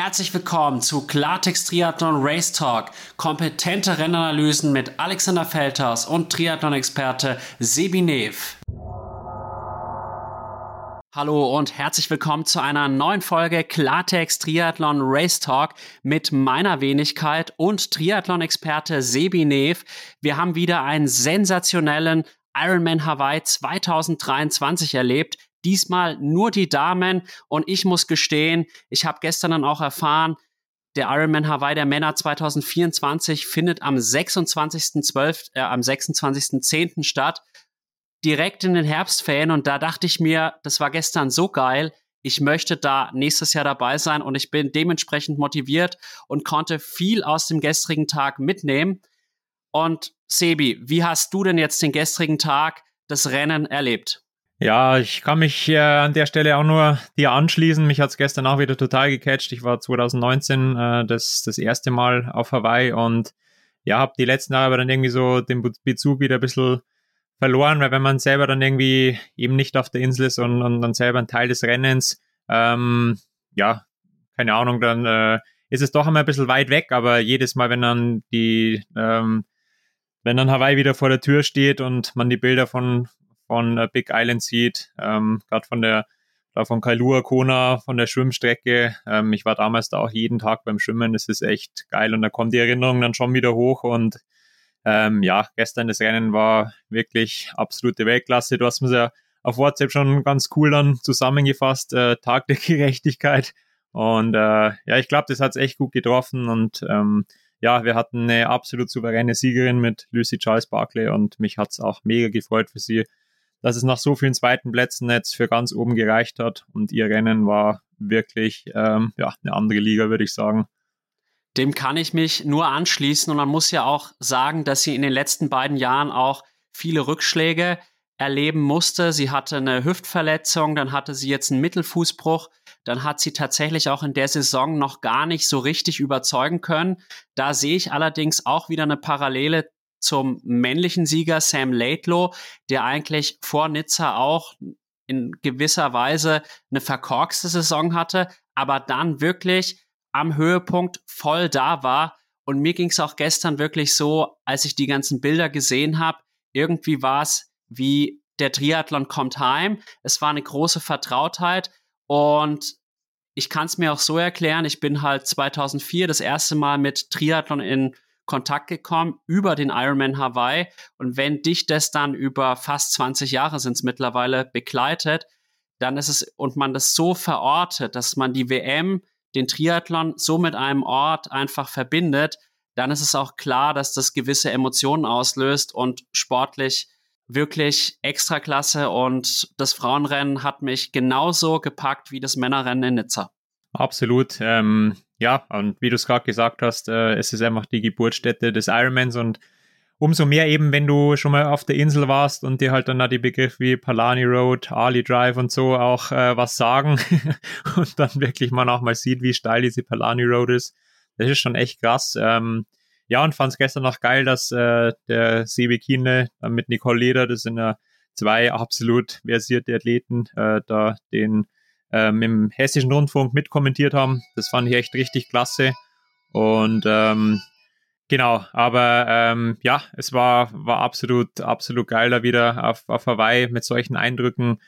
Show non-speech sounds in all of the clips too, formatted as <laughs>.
Herzlich willkommen zu Klartext Triathlon Race Talk. Kompetente Rennanalysen mit Alexander Feldhaus und Triathlon-Experte Sebi Nev. Hallo und herzlich willkommen zu einer neuen Folge Klartext Triathlon Race Talk mit meiner Wenigkeit und Triathlon-Experte Sebi Nev. Wir haben wieder einen sensationellen Ironman Hawaii 2023 erlebt. Diesmal nur die Damen und ich muss gestehen, ich habe gestern dann auch erfahren, der Ironman Hawaii der Männer 2024 findet am 26.12., äh, am 26.10. statt, direkt in den Herbstferien und da dachte ich mir, das war gestern so geil, ich möchte da nächstes Jahr dabei sein und ich bin dementsprechend motiviert und konnte viel aus dem gestrigen Tag mitnehmen. Und Sebi, wie hast du denn jetzt den gestrigen Tag das Rennen erlebt? Ja, ich kann mich äh, an der Stelle auch nur dir anschließen. Mich hat's gestern auch wieder total gecatcht. Ich war 2019 äh, das, das erste Mal auf Hawaii und ja, habe die letzten Jahre aber dann irgendwie so den Bezug wieder ein bisschen verloren, weil wenn man selber dann irgendwie eben nicht auf der Insel ist und, und dann selber ein Teil des Rennens, ähm, ja, keine Ahnung, dann äh, ist es doch immer ein bisschen weit weg, aber jedes Mal, wenn dann die, ähm, wenn dann Hawaii wieder vor der Tür steht und man die Bilder von, von äh, Big Island sieht, ähm, gerade von der von Kailua Kona, von der Schwimmstrecke. Ähm, ich war damals da auch jeden Tag beim Schwimmen. Das ist echt geil und da kommt die Erinnerung dann schon wieder hoch und ähm, ja, gestern das Rennen war wirklich absolute Weltklasse. Du hast mir ja auf WhatsApp schon ganz cool dann zusammengefasst, äh, Tag der <laughs> Gerechtigkeit. Und äh, ja, ich glaube, das hat es echt gut getroffen und ähm, ja, wir hatten eine absolut souveräne Siegerin mit Lucy Charles Barkley und mich hat es auch mega gefreut für sie, dass es nach so vielen zweiten Plätzen jetzt für ganz oben gereicht hat und ihr Rennen war wirklich ähm, ja, eine andere Liga, würde ich sagen. Dem kann ich mich nur anschließen und man muss ja auch sagen, dass sie in den letzten beiden Jahren auch viele Rückschläge erleben musste. Sie hatte eine Hüftverletzung, dann hatte sie jetzt einen Mittelfußbruch, dann hat sie tatsächlich auch in der Saison noch gar nicht so richtig überzeugen können. Da sehe ich allerdings auch wieder eine Parallele zum männlichen Sieger Sam Laidlow, der eigentlich vor Nizza auch in gewisser Weise eine verkorkste Saison hatte, aber dann wirklich am Höhepunkt voll da war. Und mir ging es auch gestern wirklich so, als ich die ganzen Bilder gesehen habe, irgendwie war es wie der Triathlon kommt heim. Es war eine große Vertrautheit und ich kann es mir auch so erklären, ich bin halt 2004 das erste Mal mit Triathlon in Kontakt gekommen über den Ironman Hawaii. Und wenn dich das dann über fast 20 Jahre sind es mittlerweile begleitet, dann ist es und man das so verortet, dass man die WM, den Triathlon so mit einem Ort einfach verbindet, dann ist es auch klar, dass das gewisse Emotionen auslöst und sportlich wirklich extra klasse und das Frauenrennen hat mich genauso gepackt wie das Männerrennen in Nizza. Absolut. Ähm, ja, und wie du es gerade gesagt hast, äh, es ist einfach die Geburtsstätte des Ironmans und umso mehr eben, wenn du schon mal auf der Insel warst und dir halt dann da die Begriffe wie Palani Road, Ali Drive und so auch äh, was sagen <laughs> und dann wirklich man auch mal sieht, wie steil diese Palani Road ist. Das ist schon echt krass. Ähm, ja, und fand es gestern noch geil, dass äh, der Sebi Kienle mit Nicole Leder, das sind ja zwei absolut versierte Athleten, äh, da den ähm, im hessischen Rundfunk mitkommentiert haben. Das fand ich echt richtig klasse. Und ähm, genau, aber ähm, ja, es war, war absolut, absolut geil, da wieder auf, auf Hawaii mit solchen Eindrücken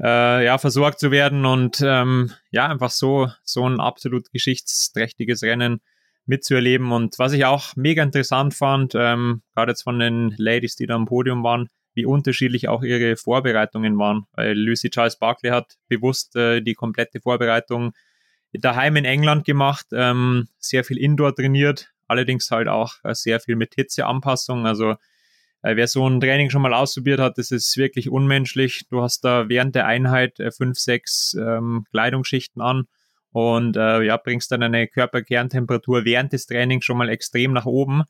äh, ja, versorgt zu werden und ähm, ja, einfach so, so ein absolut geschichtsträchtiges Rennen mitzuerleben. Und was ich auch mega interessant fand, ähm, gerade jetzt von den Ladies, die da am Podium waren, wie unterschiedlich auch ihre Vorbereitungen waren. Weil Lucy Charles Barkley hat bewusst äh, die komplette Vorbereitung daheim in England gemacht, ähm, sehr viel Indoor trainiert, allerdings halt auch äh, sehr viel mit Hitzeanpassung. Also äh, wer so ein Training schon mal ausprobiert hat, das ist wirklich unmenschlich. Du hast da während der Einheit äh, fünf, sechs ähm, Kleidungsschichten an und äh, ja, bringst dann eine Körperkerntemperatur während des Trainings schon mal extrem nach oben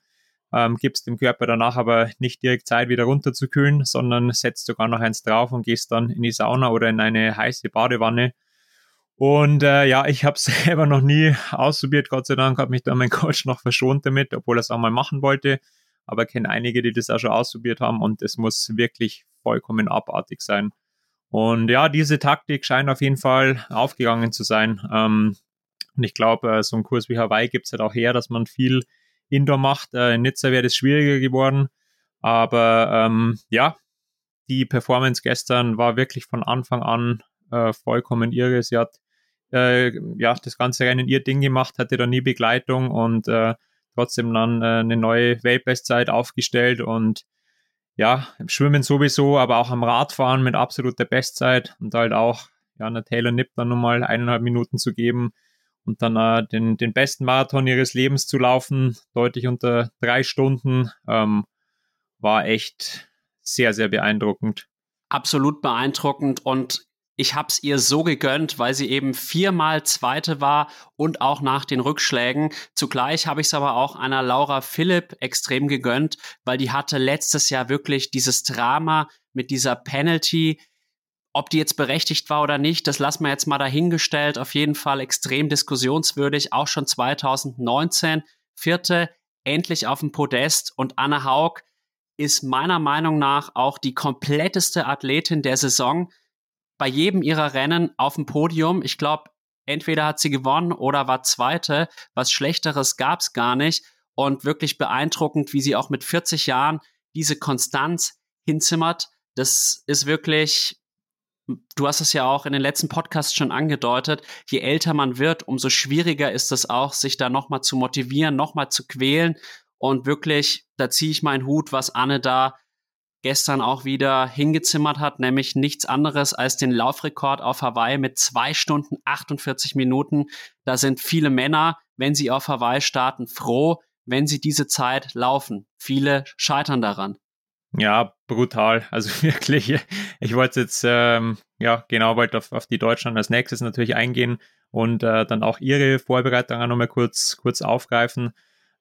ähm, gibst dem Körper danach aber nicht direkt Zeit, wieder runterzukühlen, sondern setzt sogar noch eins drauf und gehst dann in die Sauna oder in eine heiße Badewanne. Und äh, ja, ich habe es <laughs> selber noch nie ausprobiert. Gott sei Dank hat mich da mein Coach noch verschont damit, obwohl er es auch mal machen wollte. Aber kenne einige, die das auch schon ausprobiert haben und es muss wirklich vollkommen abartig sein. Und ja, diese Taktik scheint auf jeden Fall aufgegangen zu sein. Ähm, und ich glaube, äh, so ein Kurs wie Hawaii gibt es halt auch her, dass man viel Indoor macht. Äh, in Nizza wäre das schwieriger geworden. Aber ähm, ja, die Performance gestern war wirklich von Anfang an äh, vollkommen irre. Sie hat äh, ja das ganze Rennen ihr Ding gemacht, hatte da nie Begleitung und äh, trotzdem dann äh, eine neue Weltbestzeit aufgestellt und ja, im Schwimmen sowieso, aber auch am Radfahren mit absoluter Bestzeit und halt auch ja, einer Taylor Nipp dann nochmal eineinhalb Minuten zu geben, und dann äh, den, den besten Marathon ihres Lebens zu laufen, deutlich unter drei Stunden, ähm, war echt sehr, sehr beeindruckend. Absolut beeindruckend und ich habe es ihr so gegönnt, weil sie eben viermal Zweite war und auch nach den Rückschlägen. Zugleich habe ich es aber auch einer Laura Philipp extrem gegönnt, weil die hatte letztes Jahr wirklich dieses Drama mit dieser Penalty, ob die jetzt berechtigt war oder nicht, das lassen wir jetzt mal dahingestellt. Auf jeden Fall extrem diskussionswürdig. Auch schon 2019. Vierte, endlich auf dem Podest. Und Anne Haug ist meiner Meinung nach auch die kompletteste Athletin der Saison. Bei jedem ihrer Rennen auf dem Podium. Ich glaube, entweder hat sie gewonnen oder war Zweite. Was Schlechteres gab es gar nicht. Und wirklich beeindruckend, wie sie auch mit 40 Jahren diese Konstanz hinzimmert. Das ist wirklich du hast es ja auch in den letzten Podcasts schon angedeutet, je älter man wird, umso schwieriger ist es auch, sich da nochmal zu motivieren, nochmal zu quälen. Und wirklich, da ziehe ich meinen Hut, was Anne da gestern auch wieder hingezimmert hat, nämlich nichts anderes als den Laufrekord auf Hawaii mit zwei Stunden 48 Minuten. Da sind viele Männer, wenn sie auf Hawaii starten, froh, wenn sie diese Zeit laufen. Viele scheitern daran. Ja, brutal. <laughs> Also wirklich, ich wollte jetzt, ähm, ja, genau, wollte auf, auf die Deutschland als nächstes natürlich eingehen und äh, dann auch ihre Vorbereitung auch nochmal kurz, kurz aufgreifen.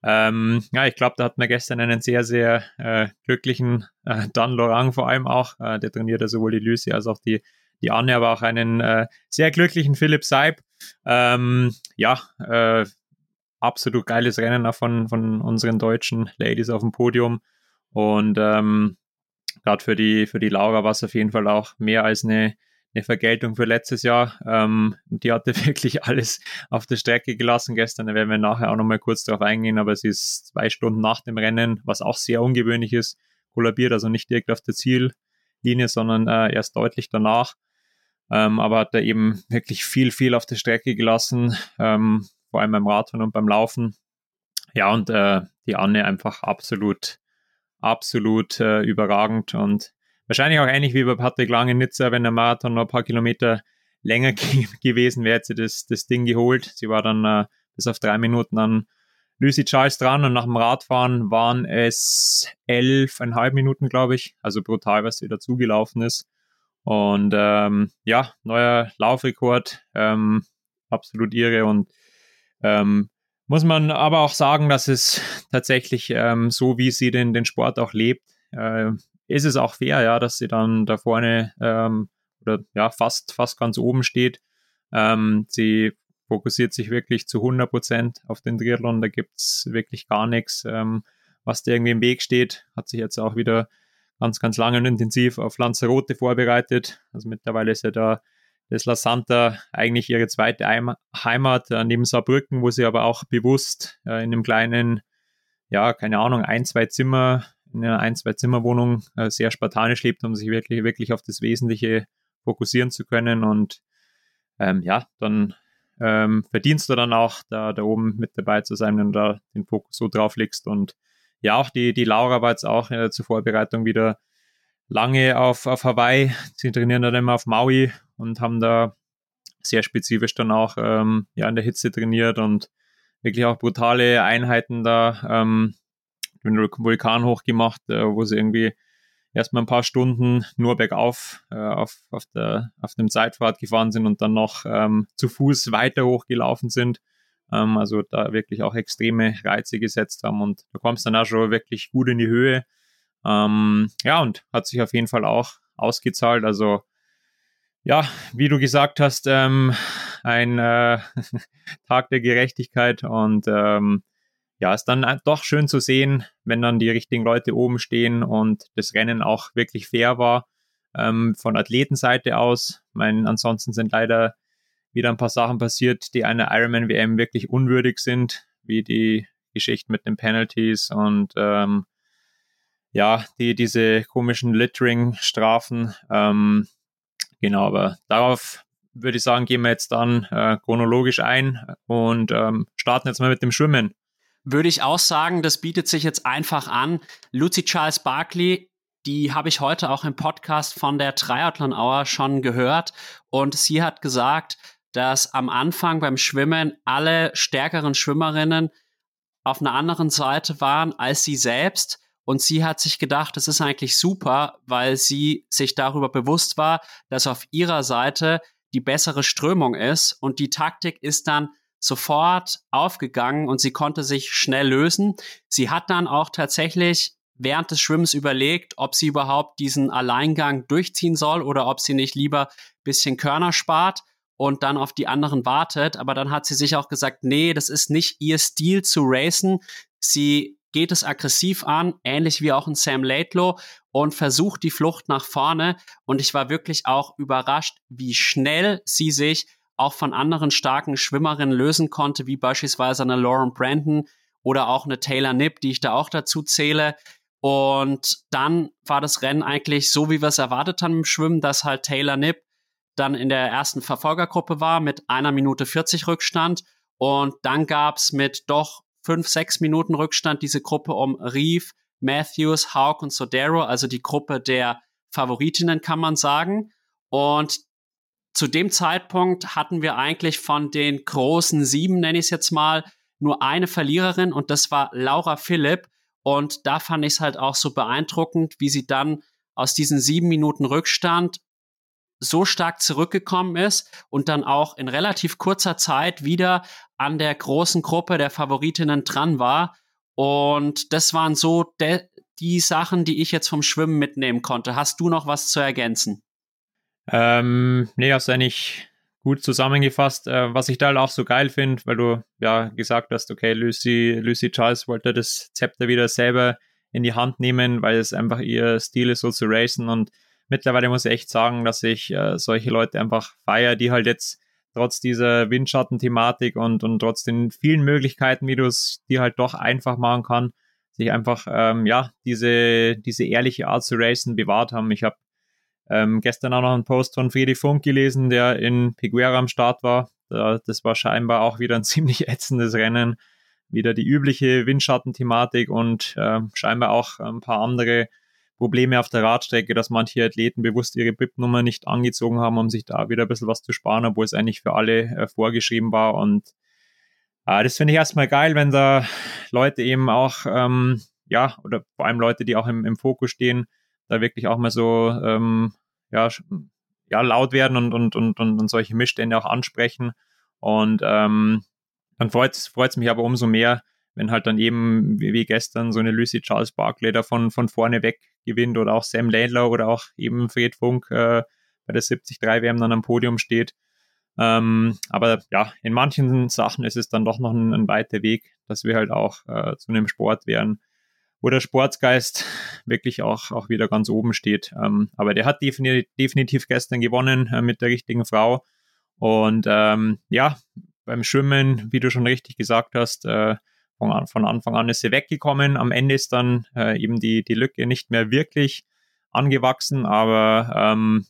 Ähm, ja, ich glaube, da hatten wir gestern einen sehr, sehr äh, glücklichen äh, Dan Lorang vor allem auch. Äh, der trainiert ja sowohl die Lucy als auch die, die Anne, aber auch einen äh, sehr glücklichen Philipp Seib. Ähm, ja, äh, absolut geiles Rennen auch von, von unseren deutschen Ladies auf dem Podium. Und ähm, gerade für die, für die Laura war es auf jeden Fall auch mehr als eine, eine Vergeltung für letztes Jahr. Ähm, die hatte <laughs> wirklich alles auf der Strecke gelassen gestern. Da werden wir nachher auch nochmal kurz darauf eingehen, aber sie ist zwei Stunden nach dem Rennen, was auch sehr ungewöhnlich ist, kollabiert, also nicht direkt auf der Ziellinie, sondern äh, erst deutlich danach. Ähm, aber hat da eben wirklich viel, viel auf der Strecke gelassen, ähm, vor allem beim Radfahren und beim Laufen. Ja, und äh, die Anne einfach absolut absolut äh, überragend und wahrscheinlich auch ähnlich wie bei Patrick Lang in Nizza, wenn der Marathon noch ein paar Kilometer länger <laughs> gewesen wäre, hätte sie das, das Ding geholt. Sie war dann äh, bis auf drei Minuten an Lucy Charles dran und nach dem Radfahren waren es elfeinhalb Minuten, glaube ich. Also brutal, was sie dazugelaufen ist. Und ähm, ja, neuer Laufrekord, ähm, absolut irre und ähm, muss man aber auch sagen, dass es tatsächlich ähm, so, wie sie den, den Sport auch lebt, äh, ist es auch fair, ja, dass sie dann da vorne ähm, oder ja fast, fast ganz oben steht. Ähm, sie fokussiert sich wirklich zu 100 Prozent auf den Triathlon. Da gibt es wirklich gar nichts, ähm, was da irgendwie im Weg steht. Hat sich jetzt auch wieder ganz, ganz lange und intensiv auf Lanzarote vorbereitet. Also mittlerweile ist ja da das La Santa eigentlich ihre zweite Heimat äh, neben Saarbrücken, wo sie aber auch bewusst äh, in einem kleinen, ja, keine Ahnung, ein, zwei Zimmer, in einer ein, zwei Zimmerwohnung äh, sehr spartanisch lebt, um sich wirklich, wirklich auf das Wesentliche fokussieren zu können. Und ähm, ja, dann ähm, verdienst du dann auch, da, da oben mit dabei zu sein, wenn du da den Fokus so drauf legst. Und ja, auch die, die Laura war jetzt auch äh, zur Vorbereitung wieder lange auf, auf Hawaii. Sie trainieren dann immer auf Maui und haben da sehr spezifisch dann auch ähm, ja, in der Hitze trainiert und wirklich auch brutale Einheiten da ähm, den Vulkan hochgemacht, äh, wo sie irgendwie erstmal ein paar Stunden nur bergauf äh, auf, auf, der, auf dem Zeitfahrt gefahren sind und dann noch ähm, zu Fuß weiter hochgelaufen sind. Ähm, also da wirklich auch extreme Reize gesetzt haben und da kommst dann auch schon wirklich gut in die Höhe. Ähm, ja, und hat sich auf jeden Fall auch ausgezahlt. Also ja, wie du gesagt hast, ähm, ein äh, <laughs> Tag der Gerechtigkeit und ähm, ja, ist dann doch schön zu sehen, wenn dann die richtigen Leute oben stehen und das Rennen auch wirklich fair war ähm, von Athletenseite aus. Ich meine, ansonsten sind leider wieder ein paar Sachen passiert, die einer Ironman WM wirklich unwürdig sind, wie die Geschichte mit den Penalties und ähm, ja, die diese komischen Littering-Strafen. Ähm, Genau, aber darauf würde ich sagen, gehen wir jetzt dann äh, chronologisch ein und ähm, starten jetzt mal mit dem Schwimmen. Würde ich auch sagen, das bietet sich jetzt einfach an. Lucy Charles Barkley, die habe ich heute auch im Podcast von der Triathlon Hour schon gehört und sie hat gesagt, dass am Anfang beim Schwimmen alle stärkeren Schwimmerinnen auf einer anderen Seite waren als sie selbst und sie hat sich gedacht, das ist eigentlich super, weil sie sich darüber bewusst war, dass auf ihrer Seite die bessere Strömung ist und die Taktik ist dann sofort aufgegangen und sie konnte sich schnell lösen. Sie hat dann auch tatsächlich während des Schwimmens überlegt, ob sie überhaupt diesen Alleingang durchziehen soll oder ob sie nicht lieber bisschen Körner spart und dann auf die anderen wartet. Aber dann hat sie sich auch gesagt, nee, das ist nicht ihr Stil zu racen. Sie geht es aggressiv an, ähnlich wie auch ein Sam Laidlow und versucht die Flucht nach vorne. Und ich war wirklich auch überrascht, wie schnell sie sich auch von anderen starken Schwimmerinnen lösen konnte, wie beispielsweise eine Lauren Brandon oder auch eine Taylor Nipp, die ich da auch dazu zähle. Und dann war das Rennen eigentlich so, wie wir es erwartet haben im Schwimmen, dass halt Taylor Nipp dann in der ersten Verfolgergruppe war mit einer Minute 40 Rückstand. Und dann gab es mit doch fünf, sechs Minuten Rückstand diese Gruppe um Reeve, Matthews, Haug und Sodero, also die Gruppe der Favoritinnen, kann man sagen. Und zu dem Zeitpunkt hatten wir eigentlich von den großen sieben, nenne ich es jetzt mal, nur eine Verliererin und das war Laura Philipp. Und da fand ich es halt auch so beeindruckend, wie sie dann aus diesen sieben Minuten Rückstand so stark zurückgekommen ist und dann auch in relativ kurzer Zeit wieder an der großen Gruppe der Favoritinnen dran war. Und das waren so die Sachen, die ich jetzt vom Schwimmen mitnehmen konnte. Hast du noch was zu ergänzen? Ähm, nee, hast du eigentlich gut zusammengefasst. Äh, was ich da halt auch so geil finde, weil du ja gesagt hast, okay, Lucy, Lucy Charles wollte das Zepter wieder selber in die Hand nehmen, weil es einfach ihr Stil ist, so zu racen. Und mittlerweile muss ich echt sagen, dass ich äh, solche Leute einfach feiere, die halt jetzt trotz dieser Windschattenthematik und, und trotz den vielen Möglichkeiten, wie du es dir halt doch einfach machen kann, sich einfach, ähm, ja, diese, diese ehrliche Art zu racen bewahrt haben. Ich habe ähm, gestern auch noch einen Post von Friedrich Funk gelesen, der in Piguera am Start war. das war scheinbar auch wieder ein <laughs> ziemlich ätzendes Rennen. Wieder die übliche Windschattenthematik und äh, scheinbar auch ein paar andere Probleme auf der Radstrecke, dass manche Athleten bewusst ihre BIP-Nummer nicht angezogen haben, um sich da wieder ein bisschen was zu sparen, obwohl es eigentlich für alle äh, vorgeschrieben war. Und äh, das finde ich erstmal geil, wenn da Leute eben auch, ähm, ja, oder vor allem Leute, die auch im, im Fokus stehen, da wirklich auch mal so, ähm, ja, ja, laut werden und, und, und, und, solche Missstände auch ansprechen. Und ähm, dann freut es mich aber umso mehr, wenn halt dann eben wie, gestern so eine Lucy Charles Barkley da von, von vorne weg gewinnt oder auch Sam Laidler oder auch eben Fred Funk äh, bei der 73 WM dann am Podium steht. Ähm, aber ja, in manchen Sachen ist es dann doch noch ein, ein weiter Weg, dass wir halt auch äh, zu einem Sport werden, wo der Sportsgeist wirklich auch, auch wieder ganz oben steht. Ähm, aber der hat definitiv, definitiv gestern gewonnen äh, mit der richtigen Frau. Und ähm, ja, beim Schwimmen, wie du schon richtig gesagt hast, äh, von, von, Anfang an ist sie weggekommen. Am Ende ist dann äh, eben die, die Lücke nicht mehr wirklich angewachsen, aber ähm,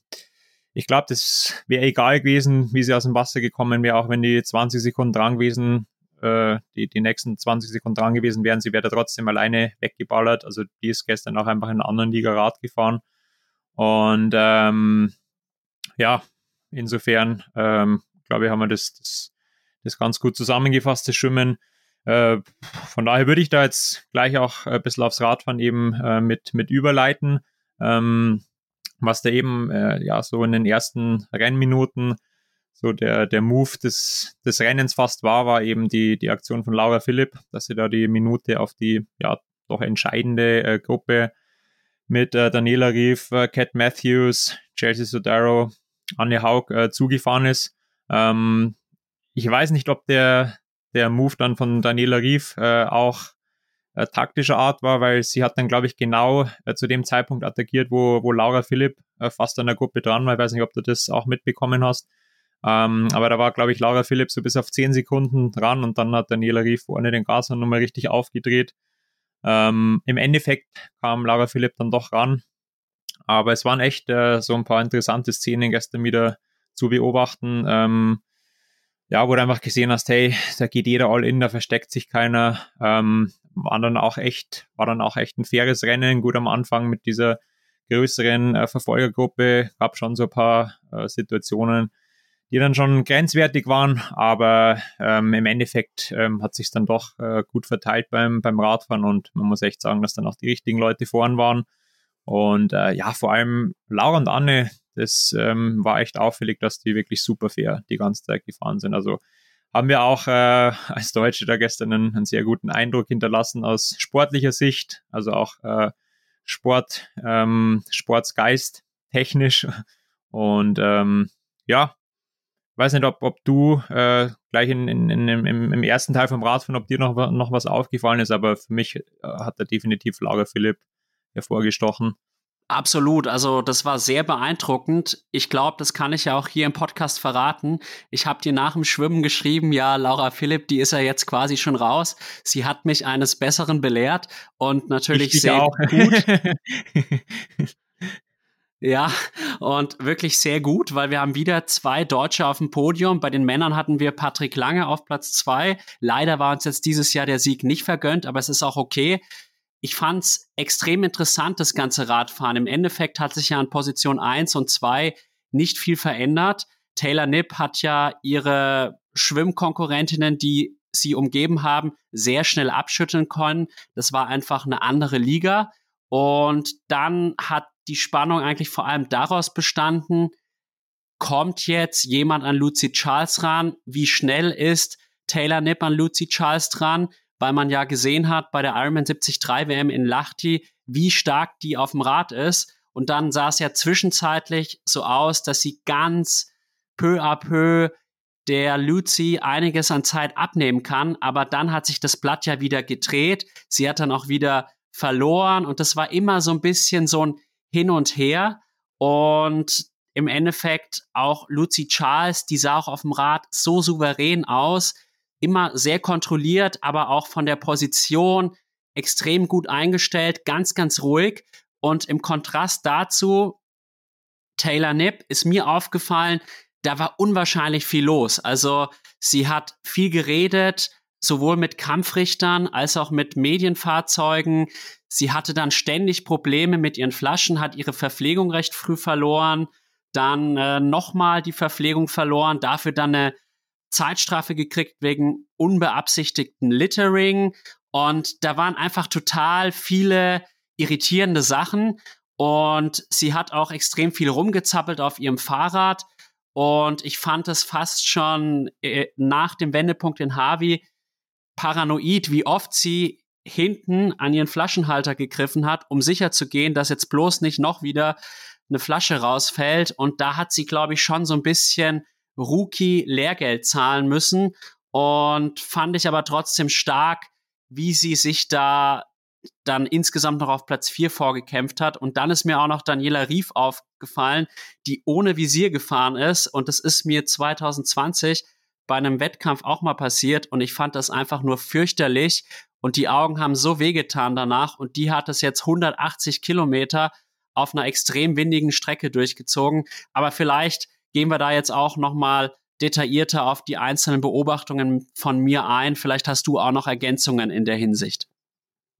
ich glaube, das wäre egal gewesen, wie sie aus dem Wasser gekommen wäre, auch wenn die 20 Sekunden dran gewesen, äh, die, die nächsten 20 Sekunden dran gewesen wären, sie wäre da trotzdem alleine weggeballert. Also die ist gestern auch einfach in einer anderen Liga Rad gefahren. Und ähm, ja, insofern, ähm, glaube ich, haben wir das, das, das ganz gut zusammengefasst, das Schwimmen. Äh, von daher würde ich da jetzt gleich auch ein bisschen aufs Radfahren eben äh, mit, mit überleiten. Ähm, was da eben äh, ja so in den ersten Rennminuten so der, der Move des, des Rennens fast war, war eben die, die Aktion von Laura Philipp, dass sie da die Minute auf die ja doch entscheidende äh, Gruppe mit äh, Daniela Rief, äh, Cat Matthews, Chelsea Sodaro, Anne Haug äh, zugefahren ist. Ähm, ich weiß nicht, ob der, der Move dann von Daniela Rief äh, auch äh, taktischer Art war, weil sie hat dann, glaube ich, genau äh, zu dem Zeitpunkt attackiert, wo, wo Laura Philipp äh, fast an der Gruppe dran war. Ich weiß nicht, ob du das auch mitbekommen hast. Ähm, aber da war, glaube ich, Laura Philipp so bis auf 10 Sekunden dran und dann hat Daniela Rief vorne den Gashahn nochmal richtig aufgedreht. Ähm, Im Endeffekt kam Laura Philipp dann doch ran. Aber es waren echt äh, so ein paar interessante Szenen gestern wieder zu beobachten. Ähm, ja, wo du einfach gesehen hast, hey, da geht jeder all in, da versteckt sich keiner. Ähm, war dann auch echt, war dann auch echt ein faires Rennen. Gut am Anfang mit dieser größeren äh, Verfolgergruppe gab schon so ein paar äh, Situationen, die dann schon grenzwertig waren, aber ähm, im Endeffekt ähm, hat sich dann doch äh, gut verteilt beim, beim Radfahren und man muss echt sagen, dass dann auch die richtigen Leute vorn waren. Und äh, ja, vor allem Laura und Anne, das ähm, war echt auffällig, dass die wirklich super fair die ganze Zeit gefahren sind. Also haben wir auch äh, als Deutsche da gestern einen, einen, sehr guten Eindruck hinterlassen aus sportlicher Sicht, also auch äh, Sport, ähm, Sportsgeist technisch. Und ähm, ja, weiß nicht, ob, ob du äh, gleich in, in, in, im, im ersten Teil vom Radfahren, ob dir noch, noch was aufgefallen ist, aber für mich äh, hat er definitiv Laura Philipp hervorgestochen. Absolut, also das war sehr beeindruckend. Ich glaube, das kann ich ja auch hier im Podcast verraten. Ich habe dir nach dem Schwimmen geschrieben, ja, Laura Philipp, die ist ja jetzt quasi schon raus. Sie hat mich eines Besseren belehrt und natürlich sehr auch. gut. <laughs> Ja, und wirklich sehr gut, weil wir haben wieder zwei Deutsche auf dem Podium. Bei den Männern hatten wir Patrick Lange auf Platz zwei. Leider war uns jetzt dieses Jahr der Sieg nicht vergönnt, aber es ist auch okay ich fand es extrem interessant, das ganze Radfahren. Im Endeffekt hat sich ja an Position 1 und 2 nicht viel verändert. Taylor Nipp hat ja ihre Schwimmkonkurrentinnen, die sie umgeben haben, sehr schnell abschütteln können. Das war einfach eine andere Liga. Und dann hat die Spannung eigentlich vor allem daraus bestanden, kommt jetzt jemand an Lucy Charles ran? Wie schnell ist Taylor Nipp an Lucy Charles dran? Weil man ja gesehen hat bei der Ironman 73 WM in Lahti, wie stark die auf dem Rad ist. Und dann sah es ja zwischenzeitlich so aus, dass sie ganz peu à peu der Lucy einiges an Zeit abnehmen kann. Aber dann hat sich das Blatt ja wieder gedreht. Sie hat dann auch wieder verloren und das war immer so ein bisschen so ein Hin und Her. Und im Endeffekt auch Lucy Charles, die sah auch auf dem Rad so souverän aus immer sehr kontrolliert, aber auch von der Position extrem gut eingestellt, ganz, ganz ruhig. Und im Kontrast dazu, Taylor Nipp ist mir aufgefallen, da war unwahrscheinlich viel los. Also sie hat viel geredet, sowohl mit Kampfrichtern als auch mit Medienfahrzeugen. Sie hatte dann ständig Probleme mit ihren Flaschen, hat ihre Verpflegung recht früh verloren, dann äh, nochmal die Verpflegung verloren, dafür dann eine Zeitstrafe gekriegt wegen unbeabsichtigten Littering. Und da waren einfach total viele irritierende Sachen. Und sie hat auch extrem viel rumgezappelt auf ihrem Fahrrad. Und ich fand es fast schon äh, nach dem Wendepunkt in Harvey paranoid, wie oft sie hinten an ihren Flaschenhalter gegriffen hat, um sicher zu gehen, dass jetzt bloß nicht noch wieder eine Flasche rausfällt. Und da hat sie, glaube ich, schon so ein bisschen Rookie-Lehrgeld zahlen müssen. Und fand ich aber trotzdem stark, wie sie sich da dann insgesamt noch auf Platz 4 vorgekämpft hat. Und dann ist mir auch noch Daniela Rief aufgefallen, die ohne Visier gefahren ist. Und das ist mir 2020 bei einem Wettkampf auch mal passiert. Und ich fand das einfach nur fürchterlich. Und die Augen haben so wehgetan danach. Und die hat es jetzt 180 Kilometer auf einer extrem windigen Strecke durchgezogen. Aber vielleicht gehen wir da jetzt auch noch mal detaillierter auf die einzelnen Beobachtungen von mir ein. Vielleicht hast du auch noch Ergänzungen in der Hinsicht.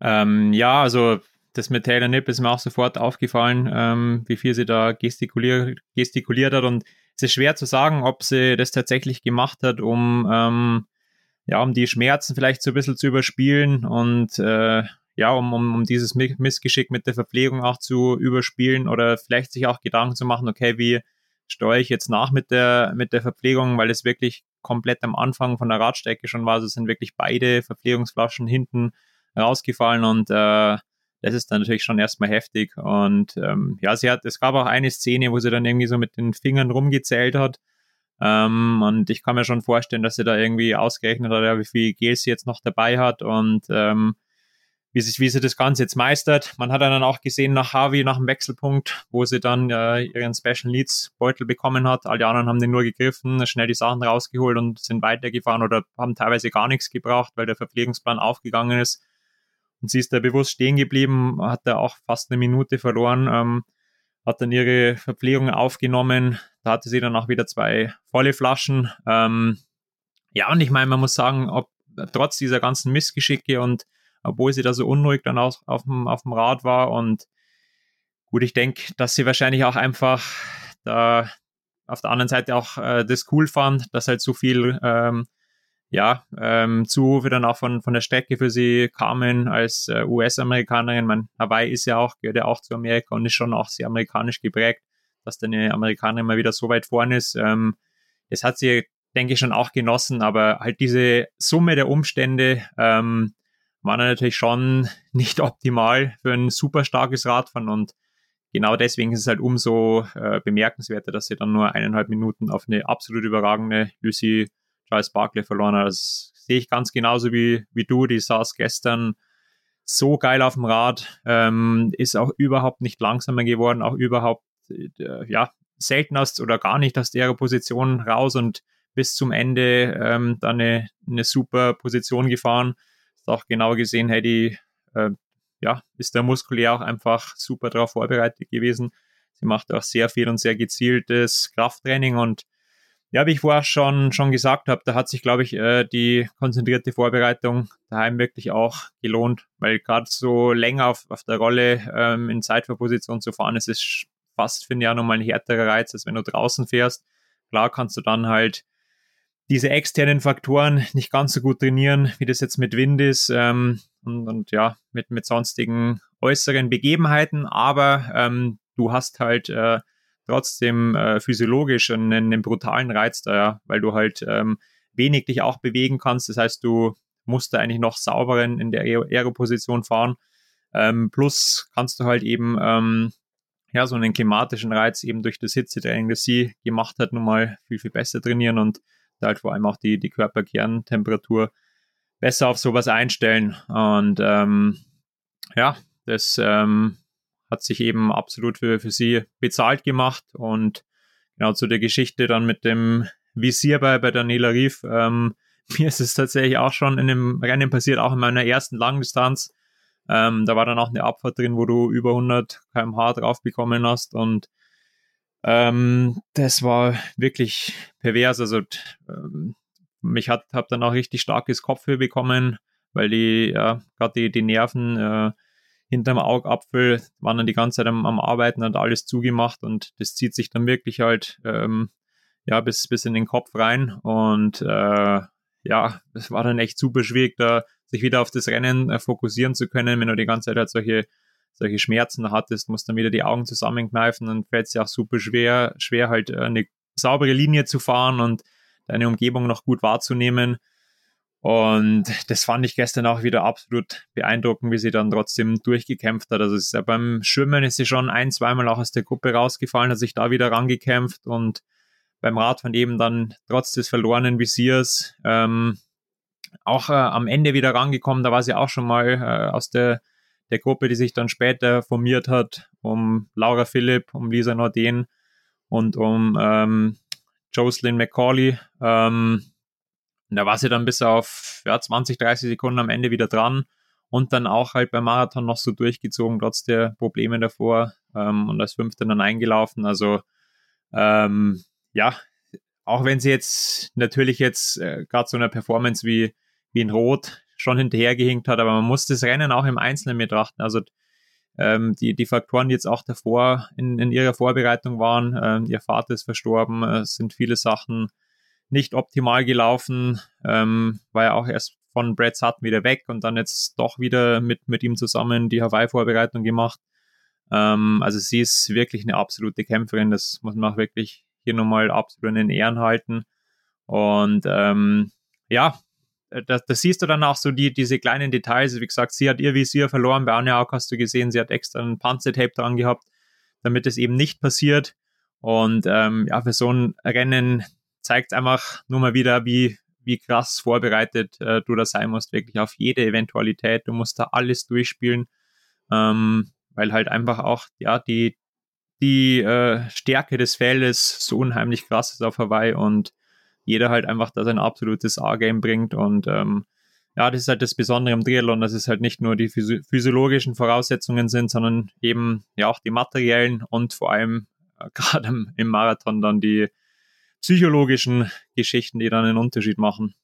Ähm, ja, also das mit Taylor Nipp ist mir auch sofort aufgefallen, ähm, wie viel sie da gestikuliert, gestikuliert hat. Und es ist schwer zu sagen, ob sie das tatsächlich gemacht hat, um, ähm, ja, um die Schmerzen vielleicht so ein bisschen zu überspielen und äh, ja, um, um, um dieses Missgeschick mit der Verpflegung auch zu überspielen oder vielleicht sich auch Gedanken zu machen, okay, wie steuere ich jetzt nach mit der, mit der Verpflegung, weil es wirklich komplett am Anfang von der Radstrecke schon war. Also sind wirklich beide Verpflegungsflaschen hinten rausgefallen und äh, das ist dann natürlich schon erstmal heftig. Und ähm, ja, sie hat, es gab auch eine Szene, wo sie dann irgendwie so mit den Fingern rumgezählt hat. Ähm, und ich kann mir schon vorstellen, dass sie da irgendwie ausgerechnet hat, wie viel Gel sie jetzt noch dabei hat und ähm, wie, sich, wie sie das Ganze jetzt meistert. Man hat dann auch gesehen nach Harvey, nach dem Wechselpunkt, wo sie dann äh, ihren Special Needs Beutel bekommen hat. Alle anderen haben den nur gegriffen, schnell die Sachen rausgeholt und sind weitergefahren oder haben teilweise gar nichts gebraucht, weil der Verpflegungsplan aufgegangen ist. Und sie ist da bewusst stehen geblieben, hat da auch fast eine Minute verloren, ähm, hat dann ihre Verpflegung aufgenommen. Da hatte sie dann auch wieder zwei volle Flaschen. Ähm, ja, und ich meine, man muss sagen, ob trotz dieser ganzen Missgeschicke und obwohl sie da so unruhig dann auch auf dem, auf dem Rad war und gut, ich denke, dass sie wahrscheinlich auch einfach da auf der anderen Seite auch äh, das cool fand, dass halt so viel ähm, ja, ähm, Zurufe dann auch von, von der Strecke für sie kamen als äh, US-Amerikanerin. Man, Hawaii ist ja auch, gehört ja auch zu Amerika und ist schon auch sehr amerikanisch geprägt, dass dann eine Amerikanerin mal wieder so weit vorne ist. Ähm, das hat sie, denke ich, schon auch genossen, aber halt diese Summe der Umstände ähm, war natürlich schon <laughs> nicht optimal für ein super starkes Radfahren und genau deswegen ist es halt umso äh, bemerkenswerter, dass sie dann nur eineinhalb Minuten auf eine absolut überragende Lucy Charles Barkley verloren hat. Das sehe ich ganz genauso wie, wie du. Die saß gestern so geil auf dem Rad, ähm, ist auch überhaupt nicht langsamer geworden, auch überhaupt, äh, ja, selten aus oder gar nicht aus der Position raus und bis zum Ende ähm, dann eine, eine super Position gefahren. Auch genau gesehen, hey, die, äh, ja, ist der muskulär auch einfach super darauf vorbereitet gewesen. Sie macht auch sehr viel und sehr gezieltes Krafttraining und ja, wie ich vorher schon, schon gesagt habe, da hat sich, glaube ich, äh, die konzentrierte Vorbereitung daheim wirklich auch gelohnt, weil gerade so länger auf, auf der Rolle ähm, in Zeitverposition zu fahren, es ist fast, finde ich, auch nochmal ein härterer Reiz, als wenn du draußen fährst. Klar kannst du dann halt diese externen Faktoren nicht ganz so gut trainieren, wie das jetzt mit Wind ist ähm, und, und ja, mit, mit sonstigen äußeren Begebenheiten, aber ähm, du hast halt äh, trotzdem äh, physiologisch einen, einen, brutalen Reiz da, ja, weil du halt ähm, wenig dich auch bewegen kannst. Das heißt, du musst da eigentlich noch sauberer in der Aeroposition fahren. Ähm, plus kannst du halt eben ähm, ja so einen klimatischen Reiz eben durch das Hitzetraining, das sie gemacht hat, nun mal viel, viel besser trainieren und halt vor allem auch die, die Körperkerntemperatur besser auf sowas einstellen. Und ähm, ja, das ähm, hat sich eben absolut für, für sie bezahlt gemacht. Und genau zu der Geschichte dann mit dem Visier bei, bei Daniela Rief. Ähm, <laughs> mir ist es tatsächlich auch schon in einem Rennen passiert, auch in meiner ersten Langdistanz. Ähm, da war dann auch eine Abfahrt drin, wo du über 100 km/h drauf bekommen hast und ähm, das war wirklich pervers. Also ähm, mich hat hab dann auch richtig starkes Kopfweh bekommen, weil die ja gerade die, die Nerven äh, hinterm Augapfel waren dann die ganze Zeit am, am Arbeiten, hat alles zugemacht und das zieht sich dann wirklich halt ähm, ja bis, bis in den Kopf rein und äh, ja, es war dann echt super schwierig, da sich wieder auf das Rennen äh, fokussieren zu können, wenn du die ganze Zeit halt solche, solche Schmerzen hattest, musst dann wieder die Augen zusammenkneifen und fällt es ja auch super schwer, schwer halt äh, eine saubere Linie zu fahren und deine Umgebung noch gut wahrzunehmen. Und das fand ich gestern auch wieder absolut beeindruckend, wie sie dann trotzdem durchgekämpft hat. Also ja beim Schwimmen ist sie schon ein, zweimal auch aus der Gruppe rausgefallen, hat sich da wieder rangekämpft und beim Radfahren eben dann trotz des verlorenen Visiers ähm, auch äh, am Ende wieder rangekommen. Da war sie auch schon mal äh, aus der, der Gruppe, die sich dann später formiert hat, um Laura Philipp, um Lisa Norden und um ähm, Jocelyn McCauley. Ähm, da war sie dann bis auf ja, 20, 30 Sekunden am Ende wieder dran und dann auch halt beim Marathon noch so durchgezogen, trotz der Probleme davor ähm, und als Fünfte dann eingelaufen. Also ähm, ja, auch wenn sie jetzt natürlich jetzt äh, gerade so eine Performance wie, wie in Rot schon hinterhergehinkt hat, aber man muss das Rennen auch im Einzelnen betrachten. Also ähm, die, die Faktoren, die jetzt auch davor in, in ihrer Vorbereitung waren, ähm, ihr Vater ist verstorben, äh, es sind viele Sachen nicht optimal gelaufen, ähm, war ja auch erst von Brad Sutton wieder weg und dann jetzt doch wieder mit, mit ihm zusammen die Hawaii-Vorbereitung gemacht. Ähm, also sie ist wirklich eine absolute Kämpferin, das muss man auch wirklich hier nochmal absolut in den Ehren halten. Und ähm, ja, da, da siehst du dann auch so die, diese kleinen Details. Wie gesagt, sie hat ihr Visier verloren. Bei Anja auch hast du gesehen, sie hat extra ein Panzertape dran gehabt, damit es eben nicht passiert. Und ähm, ja, für so ein Rennen zeigt einfach nur mal wieder, wie, wie krass vorbereitet äh, du da sein musst, wirklich auf jede Eventualität. Du musst da alles durchspielen, ähm, weil halt einfach auch, ja, die, die äh, Stärke des Feldes so unheimlich krass ist auf Hawaii und jeder halt einfach da sein absolutes A-Game bringt und ähm, ja, das ist halt das Besondere im Triathlon, dass es halt nicht nur die physiologischen Voraussetzungen sind, sondern eben ja auch die materiellen und vor allem äh, <laughs> gerade im, im Marathon dann die, psychologischen Geschichten, die dann einen Unterschied machen.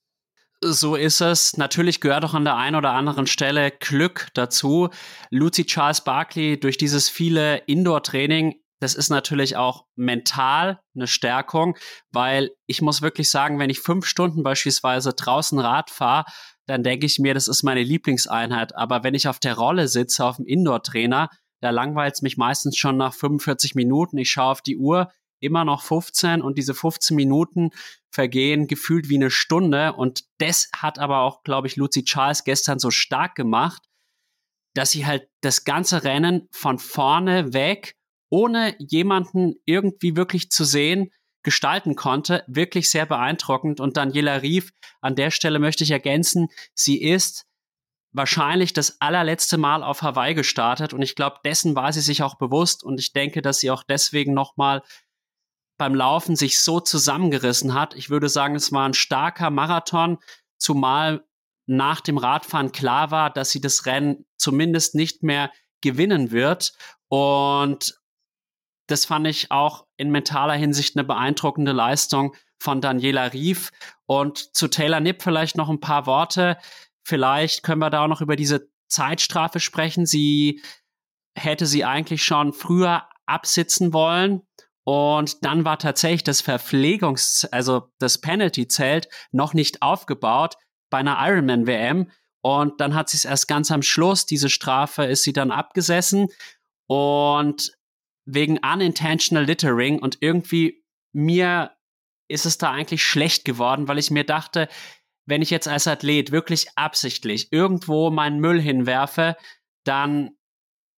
So ist es. Natürlich gehört auch an der einen oder anderen Stelle Glück dazu. Lucy Charles Barkley durch dieses viele Indoor-Training, das ist natürlich auch mental eine Stärkung, weil ich muss wirklich sagen, wenn ich fünf Stunden beispielsweise draußen Rad fahre, dann denke ich mir, das ist meine Lieblingseinheit. Aber wenn ich auf der Rolle sitze, auf dem Indoor-Trainer, da langweilt es mich meistens schon nach 45 Minuten. Ich schaue auf die Uhr, immer noch 15 und diese 15 Minuten vergehen gefühlt wie eine Stunde. Und das hat aber auch, glaube ich, Lucy Charles gestern so stark gemacht, dass sie halt das ganze Rennen von vorne weg, ohne jemanden irgendwie wirklich zu sehen, gestalten konnte. Wirklich sehr beeindruckend. Und Daniela Rief, an der Stelle möchte ich ergänzen, sie ist wahrscheinlich das allerletzte Mal auf Hawaii gestartet und ich glaube, dessen war sie sich auch bewusst und ich denke, dass sie auch deswegen nochmal beim Laufen sich so zusammengerissen hat. Ich würde sagen, es war ein starker Marathon, zumal nach dem Radfahren klar war, dass sie das Rennen zumindest nicht mehr gewinnen wird. Und das fand ich auch in mentaler Hinsicht eine beeindruckende Leistung von Daniela Rief. Und zu Taylor Nipp vielleicht noch ein paar Worte. Vielleicht können wir da auch noch über diese Zeitstrafe sprechen. Sie hätte sie eigentlich schon früher absitzen wollen. Und dann war tatsächlich das Verpflegungs-, also das Penalty-Zelt noch nicht aufgebaut bei einer Ironman-WM. Und dann hat sie es erst ganz am Schluss, diese Strafe ist sie dann abgesessen. Und wegen unintentional littering und irgendwie mir ist es da eigentlich schlecht geworden, weil ich mir dachte, wenn ich jetzt als Athlet wirklich absichtlich irgendwo meinen Müll hinwerfe, dann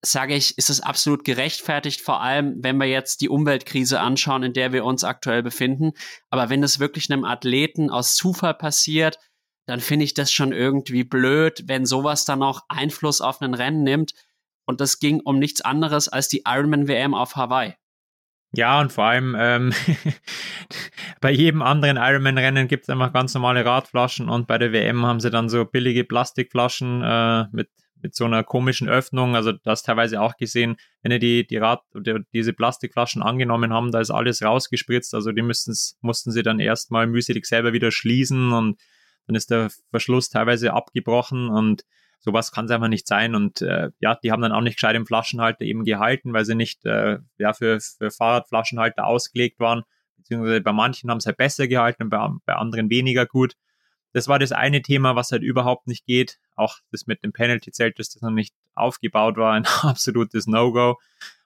sage ich, ist es absolut gerechtfertigt, vor allem wenn wir jetzt die Umweltkrise anschauen, in der wir uns aktuell befinden. Aber wenn es wirklich einem Athleten aus Zufall passiert, dann finde ich das schon irgendwie blöd, wenn sowas dann auch Einfluss auf ein Rennen nimmt. Und das ging um nichts anderes als die Ironman WM auf Hawaii. Ja, und vor allem ähm, <laughs> bei jedem anderen Ironman-Rennen gibt es einfach ganz normale Radflaschen und bei der WM haben sie dann so billige Plastikflaschen äh, mit mit so einer komischen Öffnung. Also das teilweise auch gesehen, wenn ihr die, die Rad oder diese Plastikflaschen angenommen haben, da ist alles rausgespritzt. Also die mussten sie dann erstmal mühselig selber wieder schließen und dann ist der Verschluss teilweise abgebrochen und sowas kann es einfach nicht sein. Und äh, ja, die haben dann auch nicht gescheit im Flaschenhalter eben gehalten, weil sie nicht äh, ja, für, für Fahrradflaschenhalter ausgelegt waren. Beziehungsweise bei manchen haben sie halt besser gehalten und bei, bei anderen weniger gut. Das war das eine Thema, was halt überhaupt nicht geht. Auch das mit dem Penalty-Zelt, dass das noch nicht aufgebaut war, ein <laughs> absolutes No-Go.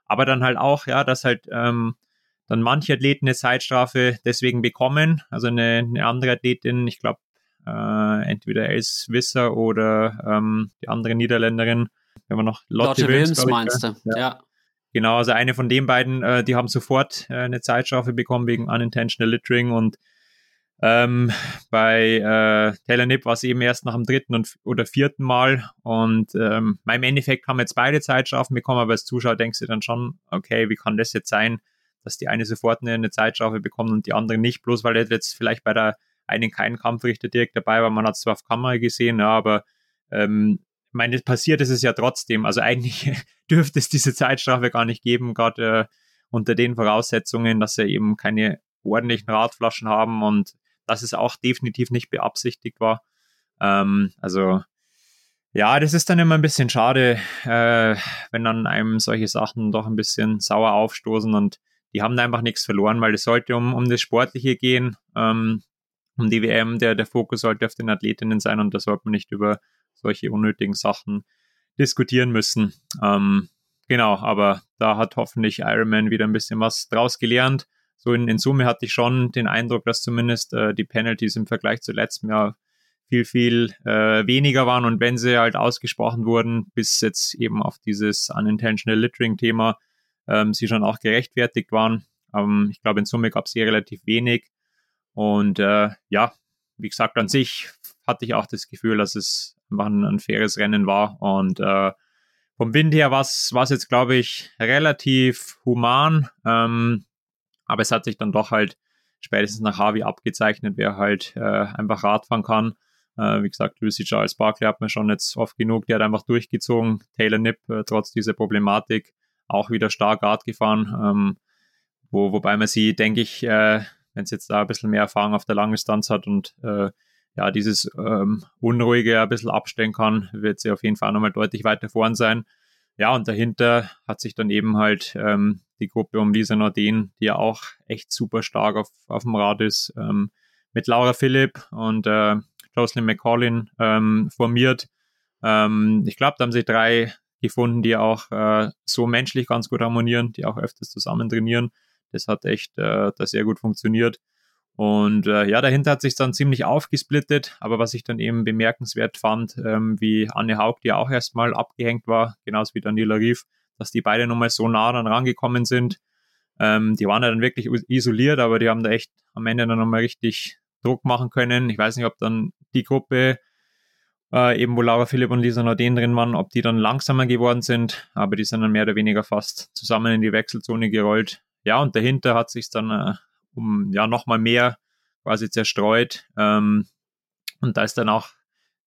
Aber dann halt auch, ja, dass halt ähm, dann manche Athleten eine Zeitstrafe deswegen bekommen. Also eine, eine andere Athletin, ich glaube, äh, entweder Els Wisser oder ähm, die andere Niederländerin, wenn man noch Lotte, Lotte Wilms, Wilms meinst du, ja. ja. Genau, also eine von den beiden, äh, die haben sofort äh, eine Zeitstrafe bekommen wegen unintentional littering und ähm, bei äh, Taylor Nipp war es eben erst nach dem dritten und, oder vierten Mal und ähm, im Endeffekt haben jetzt beide Zeitstrafen bekommen, aber als Zuschauer denkst du dann schon, okay, wie kann das jetzt sein, dass die eine sofort eine, eine Zeitstrafe bekommt und die andere nicht, bloß weil er jetzt vielleicht bei der einen keinen Kampfrichter direkt dabei war, man hat es zwar auf Kamera gesehen, ja, aber ähm, ich meine, passiert ist es ja trotzdem, also eigentlich <laughs> dürfte es diese Zeitstrafe gar nicht geben, gerade äh, unter den Voraussetzungen, dass er eben keine ordentlichen Radflaschen haben und dass es auch definitiv nicht beabsichtigt war. Ähm, also ja, das ist dann immer ein bisschen schade, äh, wenn dann einem solche Sachen doch ein bisschen sauer aufstoßen und die haben einfach nichts verloren, weil es sollte um, um das Sportliche gehen, ähm, um die WM, der, der Fokus sollte auf den Athletinnen sein und da sollte man nicht über solche unnötigen Sachen diskutieren müssen. Ähm, genau, aber da hat hoffentlich Ironman wieder ein bisschen was draus gelernt so in, in Summe hatte ich schon den Eindruck, dass zumindest äh, die Penalties im Vergleich zu letztem Jahr viel, viel äh, weniger waren und wenn sie halt ausgesprochen wurden, bis jetzt eben auf dieses Unintentional Littering-Thema, ähm, sie schon auch gerechtfertigt waren. Ähm, ich glaube, in Summe gab es hier relativ wenig. Und äh, ja, wie gesagt, an sich hatte ich auch das Gefühl, dass es einfach ein, ein faires Rennen war. Und äh, vom Wind her war es jetzt, glaube ich, relativ human. Ähm, aber es hat sich dann doch halt spätestens nach Harvey abgezeichnet, wer halt äh, einfach Radfahren kann. Äh, wie gesagt, Lucy Charles Barkley hat man schon jetzt oft genug, der hat einfach durchgezogen. Taylor Nipp, äh, trotz dieser Problematik, auch wieder stark Rad gefahren. Ähm, wo, wobei man sie, denke ich, äh, wenn es jetzt da ein bisschen mehr Erfahrung auf der Langdistanz hat und äh, ja, dieses ähm, Unruhige ein bisschen abstellen kann, wird sie auf jeden Fall nochmal deutlich weiter vorn sein. Ja, und dahinter hat sich dann eben halt ähm, die Gruppe um Lisa Norden, die ja auch echt super stark auf, auf dem Rad ist, ähm, mit Laura Philipp und äh, Jocelyn McCollin ähm, formiert. Ähm, ich glaube, da haben sich drei gefunden, die auch äh, so menschlich ganz gut harmonieren, die auch öfters zusammen trainieren. Das hat echt äh, da sehr gut funktioniert. Und äh, ja, dahinter hat sich dann ziemlich aufgesplittet, aber was ich dann eben bemerkenswert fand, ähm, wie Anne Haug, die auch erstmal abgehängt war, genauso wie Daniela Rief, dass die beide nochmal so nah dann rangekommen sind. Ähm, die waren ja dann wirklich isoliert, aber die haben da echt am Ende dann nochmal richtig Druck machen können. Ich weiß nicht, ob dann die Gruppe, äh, eben wo Laura Philipp und Lisa Norden drin waren, ob die dann langsamer geworden sind, aber die sind dann mehr oder weniger fast zusammen in die Wechselzone gerollt. Ja, und dahinter hat sich dann äh, um ja nochmal mehr quasi zerstreut. Ähm, und da ist dann auch,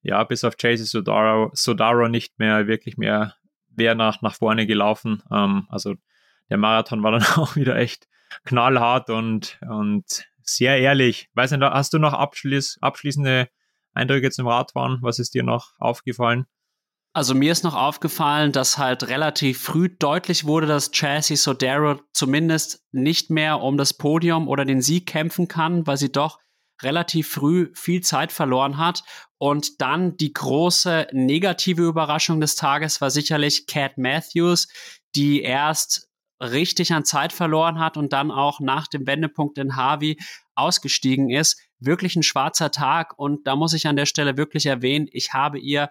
ja, bis auf Chase Sodaro, Sodaro nicht mehr wirklich mehr wer nach, nach vorne gelaufen. Ähm, also der Marathon war dann <laughs> auch wieder echt knallhart und, und sehr ehrlich. Weiß nicht, hast du noch abschließ, abschließende Eindrücke zum Radfahren? Was ist dir noch aufgefallen? Also mir ist noch aufgefallen, dass halt relativ früh deutlich wurde, dass Chassis Sodero zumindest nicht mehr um das Podium oder den Sieg kämpfen kann, weil sie doch relativ früh viel Zeit verloren hat. Und dann die große negative Überraschung des Tages war sicherlich Cat Matthews, die erst richtig an Zeit verloren hat und dann auch nach dem Wendepunkt in Harvey ausgestiegen ist. Wirklich ein schwarzer Tag. Und da muss ich an der Stelle wirklich erwähnen, ich habe ihr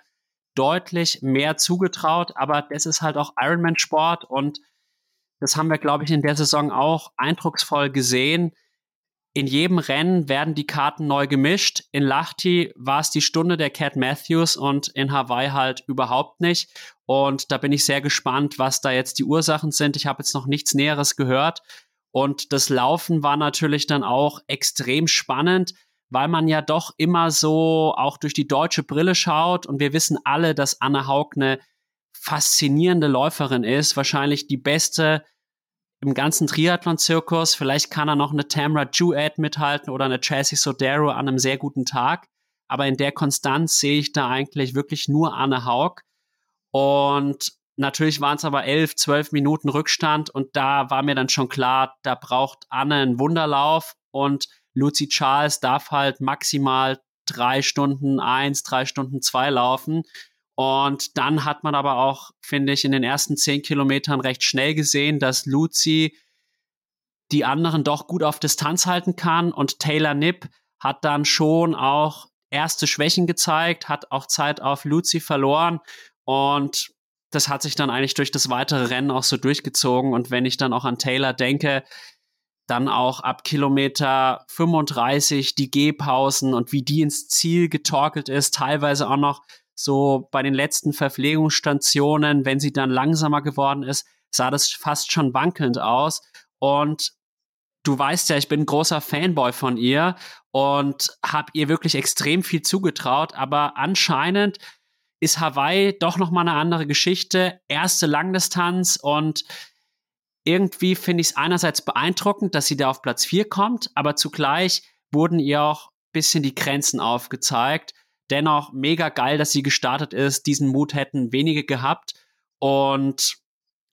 deutlich mehr zugetraut, aber das ist halt auch Ironman-Sport und das haben wir, glaube ich, in der Saison auch eindrucksvoll gesehen in jedem Rennen werden die Karten neu gemischt. In Lahti war es die Stunde der Cat Matthews und in Hawaii halt überhaupt nicht. Und da bin ich sehr gespannt, was da jetzt die Ursachen sind. Ich habe jetzt noch nichts Näheres gehört. Und das Laufen war natürlich dann auch extrem spannend, weil man ja doch immer so auch durch die deutsche Brille schaut. Und wir wissen alle, dass Anne Haug eine faszinierende Läuferin ist. Wahrscheinlich die beste im ganzen Triathlon-Zirkus. Vielleicht kann er noch eine Tamra Jewett mithalten oder eine Chelsea Sodero an einem sehr guten Tag. Aber in der Konstanz sehe ich da eigentlich wirklich nur Anne Haug. Und natürlich waren es aber elf, zwölf Minuten Rückstand. Und da war mir dann schon klar, da braucht Anne einen Wunderlauf. Und Lucy Charles darf halt maximal drei Stunden eins, drei Stunden zwei laufen. Und dann hat man aber auch, finde ich, in den ersten zehn Kilometern recht schnell gesehen, dass Luzi die anderen doch gut auf Distanz halten kann. Und Taylor Nipp hat dann schon auch erste Schwächen gezeigt, hat auch Zeit auf Lucy verloren und das hat sich dann eigentlich durch das weitere Rennen auch so durchgezogen. Und wenn ich dann auch an Taylor denke, dann auch ab Kilometer 35 die Gehpausen und wie die ins Ziel getorkelt ist, teilweise auch noch so bei den letzten Verpflegungsstationen, wenn sie dann langsamer geworden ist, sah das fast schon wankelnd aus. Und du weißt ja, ich bin großer Fanboy von ihr und habe ihr wirklich extrem viel zugetraut, aber anscheinend ist Hawaii doch noch mal eine andere Geschichte. Erste Langdistanz und irgendwie finde ich es einerseits beeindruckend, dass sie da auf Platz 4 kommt, aber zugleich wurden ihr auch ein bisschen die Grenzen aufgezeigt. Dennoch mega geil, dass sie gestartet ist. Diesen Mut hätten wenige gehabt. Und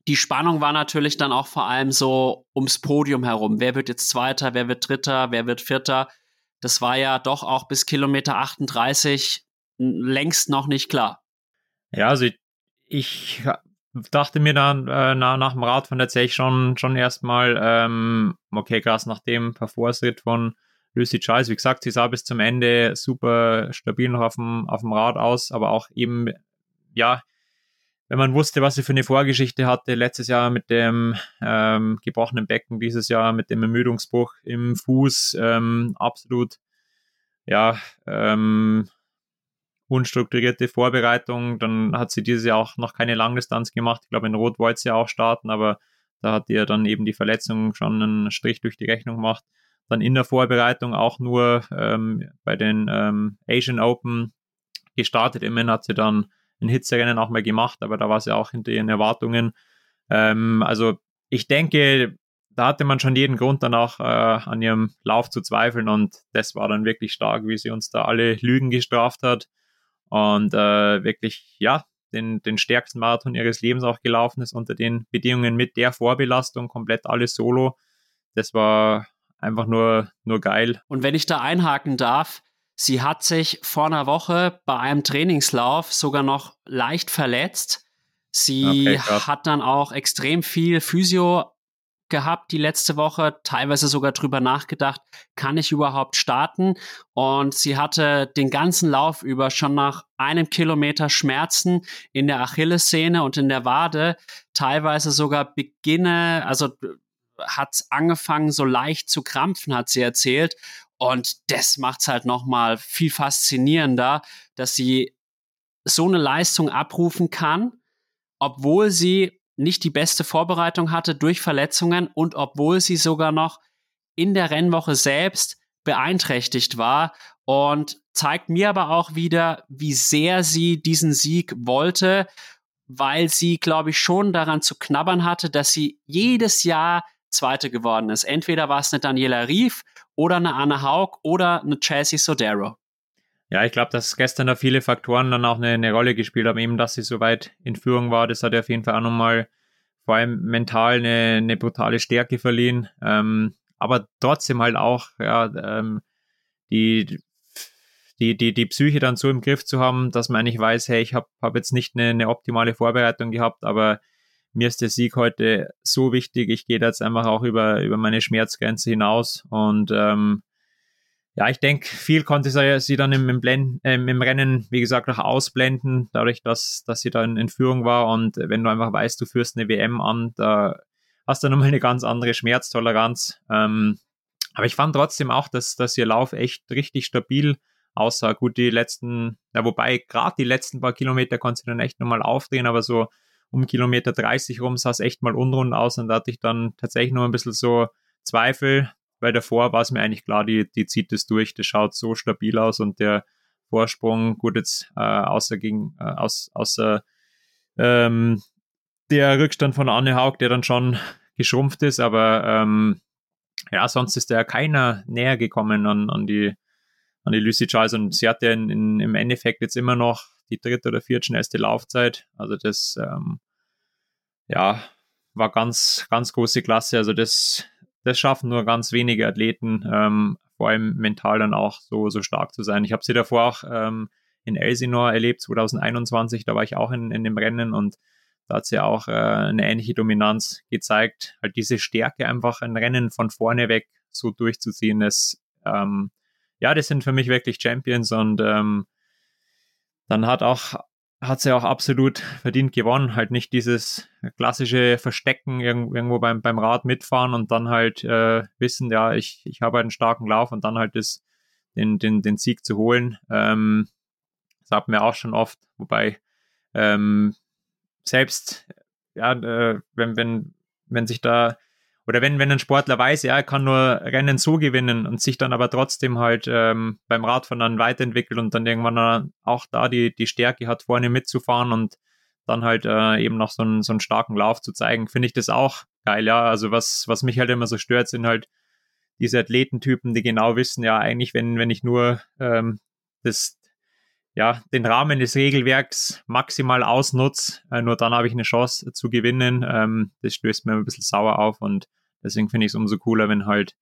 die Spannung war natürlich dann auch vor allem so ums Podium herum. Wer wird jetzt Zweiter, wer wird Dritter, wer wird Vierter? Das war ja doch auch bis Kilometer 38 längst noch nicht klar. Ja, also ich, ich dachte mir dann äh, nach, nach dem Radfahren tatsächlich schon, schon erstmal, ähm, okay, krass, nach dem Parforce-Ritt von Lucy Charles, wie gesagt, sie sah bis zum Ende super stabil noch auf dem, auf dem Rad aus, aber auch eben, ja, wenn man wusste, was sie für eine Vorgeschichte hatte, letztes Jahr mit dem ähm, gebrochenen Becken, dieses Jahr mit dem Ermüdungsbruch im Fuß, ähm, absolut, ja, ähm, unstrukturierte Vorbereitung. Dann hat sie dieses Jahr auch noch keine Langdistanz gemacht. Ich glaube, in Rot wollte sie auch starten, aber da hat ihr dann eben die Verletzung schon einen Strich durch die Rechnung gemacht. Dann in der Vorbereitung auch nur ähm, bei den ähm, Asian Open gestartet. Immerhin hat sie dann ein Hitzerennen auch mal gemacht, aber da war sie auch hinter ihren Erwartungen. Ähm, also ich denke, da hatte man schon jeden Grund dann auch äh, an ihrem Lauf zu zweifeln und das war dann wirklich stark, wie sie uns da alle Lügen gestraft hat und äh, wirklich, ja, den, den stärksten Marathon ihres Lebens auch gelaufen ist unter den Bedingungen mit der Vorbelastung, komplett alles solo. Das war einfach nur, nur geil. Und wenn ich da einhaken darf, sie hat sich vor einer Woche bei einem Trainingslauf sogar noch leicht verletzt. Sie okay, hat dann auch extrem viel Physio gehabt die letzte Woche, teilweise sogar drüber nachgedacht, kann ich überhaupt starten? Und sie hatte den ganzen Lauf über schon nach einem Kilometer Schmerzen in der Achillessehne und in der Wade, teilweise sogar Beginne, also hat angefangen so leicht zu krampfen, hat sie erzählt. Und das macht es halt nochmal viel faszinierender, dass sie so eine Leistung abrufen kann, obwohl sie nicht die beste Vorbereitung hatte durch Verletzungen und obwohl sie sogar noch in der Rennwoche selbst beeinträchtigt war und zeigt mir aber auch wieder, wie sehr sie diesen Sieg wollte, weil sie, glaube ich, schon daran zu knabbern hatte, dass sie jedes Jahr Zweite geworden ist. Entweder war es eine Daniela Rief oder eine Anna Haug oder eine Chelsea Sodero. Ja, ich glaube, dass gestern da viele Faktoren dann auch eine, eine, Rolle gespielt haben, eben, dass sie so weit in Führung war. Das hat ja auf jeden Fall auch nochmal vor allem mental eine, eine brutale Stärke verliehen. Ähm, aber trotzdem halt auch, ja, ähm, die, die, die, die Psyche dann so im Griff zu haben, dass man eigentlich weiß, hey, ich habe hab jetzt nicht eine, eine optimale Vorbereitung gehabt, aber mir ist der Sieg heute so wichtig. Ich gehe jetzt einfach auch über, über meine Schmerzgrenze hinaus und ähm, ja, ich denke, viel konnte sie, dann im, im, Blend, äh, im Rennen, wie gesagt, auch ausblenden, dadurch, dass, dass sie da in, in Führung war. Und wenn du einfach weißt, du führst eine WM an, da hast du nochmal eine ganz andere Schmerztoleranz. Ähm, aber ich fand trotzdem auch, dass, dass ihr Lauf echt richtig stabil aussah. Gut, die letzten, ja, wobei gerade die letzten paar Kilometer konnte sie dann echt nochmal aufdrehen, aber so um Kilometer 30 rum sah es echt mal unrund aus und da hatte ich dann tatsächlich noch ein bisschen so Zweifel, weil davor war es mir eigentlich klar, die, die zieht es durch, das schaut so stabil aus und der Vorsprung, gut jetzt äh, außer gegen, äh, aus, außer ähm, der Rückstand von Anne Haug, der dann schon geschrumpft ist, aber ähm, ja, sonst ist da keiner näher gekommen an, an die an die Lucy Charles und sie hat ja in, in, im Endeffekt jetzt immer noch die dritte oder vierte schnellste Laufzeit. Also das ähm, ja war ganz, ganz große Klasse. Also das das schaffen nur ganz wenige Athleten, ähm, vor allem mental dann auch so, so stark zu sein. Ich habe sie davor auch ähm, in Elsinore erlebt, 2021, da war ich auch in, in dem Rennen und da hat sie auch äh, eine ähnliche Dominanz gezeigt. Halt diese Stärke, einfach ein Rennen von vorne weg so durchzuziehen, ist, ähm, ja, das sind für mich wirklich Champions und ähm, dann hat auch hat sie auch absolut verdient gewonnen. Halt nicht dieses klassische Verstecken irgendwo beim, beim Rad mitfahren und dann halt äh, wissen, ja, ich, ich habe einen starken Lauf und dann halt das, den, den, den Sieg zu holen. Ähm, das hat mir auch schon oft, wobei ähm, selbst, ja, äh, wenn, wenn, wenn sich da oder wenn, wenn ein Sportler weiß, ja, er kann nur Rennen so gewinnen und sich dann aber trotzdem halt ähm, beim Radfahren dann weiterentwickelt und dann irgendwann auch da die, die Stärke hat, vorne mitzufahren und dann halt äh, eben noch so einen, so einen starken Lauf zu zeigen, finde ich das auch geil, ja. Also was, was mich halt immer so stört, sind halt diese Athletentypen, die genau wissen, ja, eigentlich, wenn, wenn ich nur ähm, das, ja, den Rahmen des Regelwerks maximal ausnutze, äh, nur dann habe ich eine Chance zu gewinnen. Ähm, das stößt mir ein bisschen sauer auf und deswegen finde ich es umso cooler, wenn halt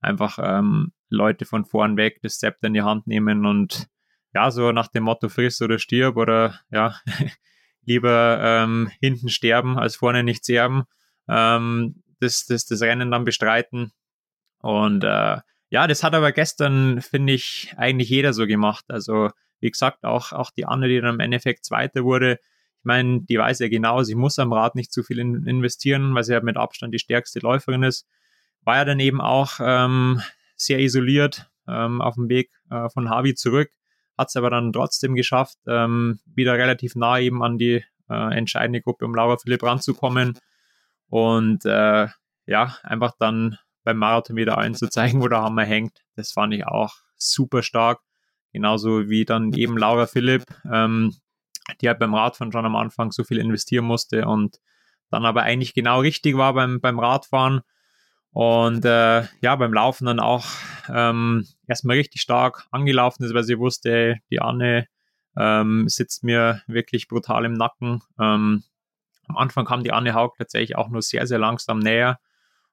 einfach ähm, Leute von vorn weg das Zepter in die Hand nehmen und ja, so nach dem Motto friss oder stirb oder ja, <laughs> lieber ähm, hinten sterben als vorne nicht sterben, ähm, das, das, das Rennen dann bestreiten. Und äh, ja, das hat aber gestern, finde ich, eigentlich jeder so gemacht. Also wie gesagt, auch, auch die Anne, die dann im Endeffekt Zweite wurde, ich meine, die weiß ja genau, sie muss am Rad nicht zu viel in, investieren, weil sie ja mit Abstand die stärkste Läuferin ist. War ja dann eben auch ähm, sehr isoliert ähm, auf dem Weg äh, von Harvey zurück, hat es aber dann trotzdem geschafft, ähm, wieder relativ nah eben an die äh, entscheidende Gruppe um Laura Philipp ranzukommen und äh, ja, einfach dann beim Marathon wieder allen zu zeigen, wo der Hammer hängt. Das fand ich auch super stark. Genauso wie dann eben Laura Philipp, ähm, die halt beim Radfahren schon am Anfang so viel investieren musste und dann aber eigentlich genau richtig war beim, beim Radfahren. Und äh, ja, beim Laufen dann auch ähm, erstmal richtig stark angelaufen ist, weil sie wusste, die Anne ähm, sitzt mir wirklich brutal im Nacken. Ähm, am Anfang kam die Anne Haug tatsächlich auch nur sehr, sehr langsam näher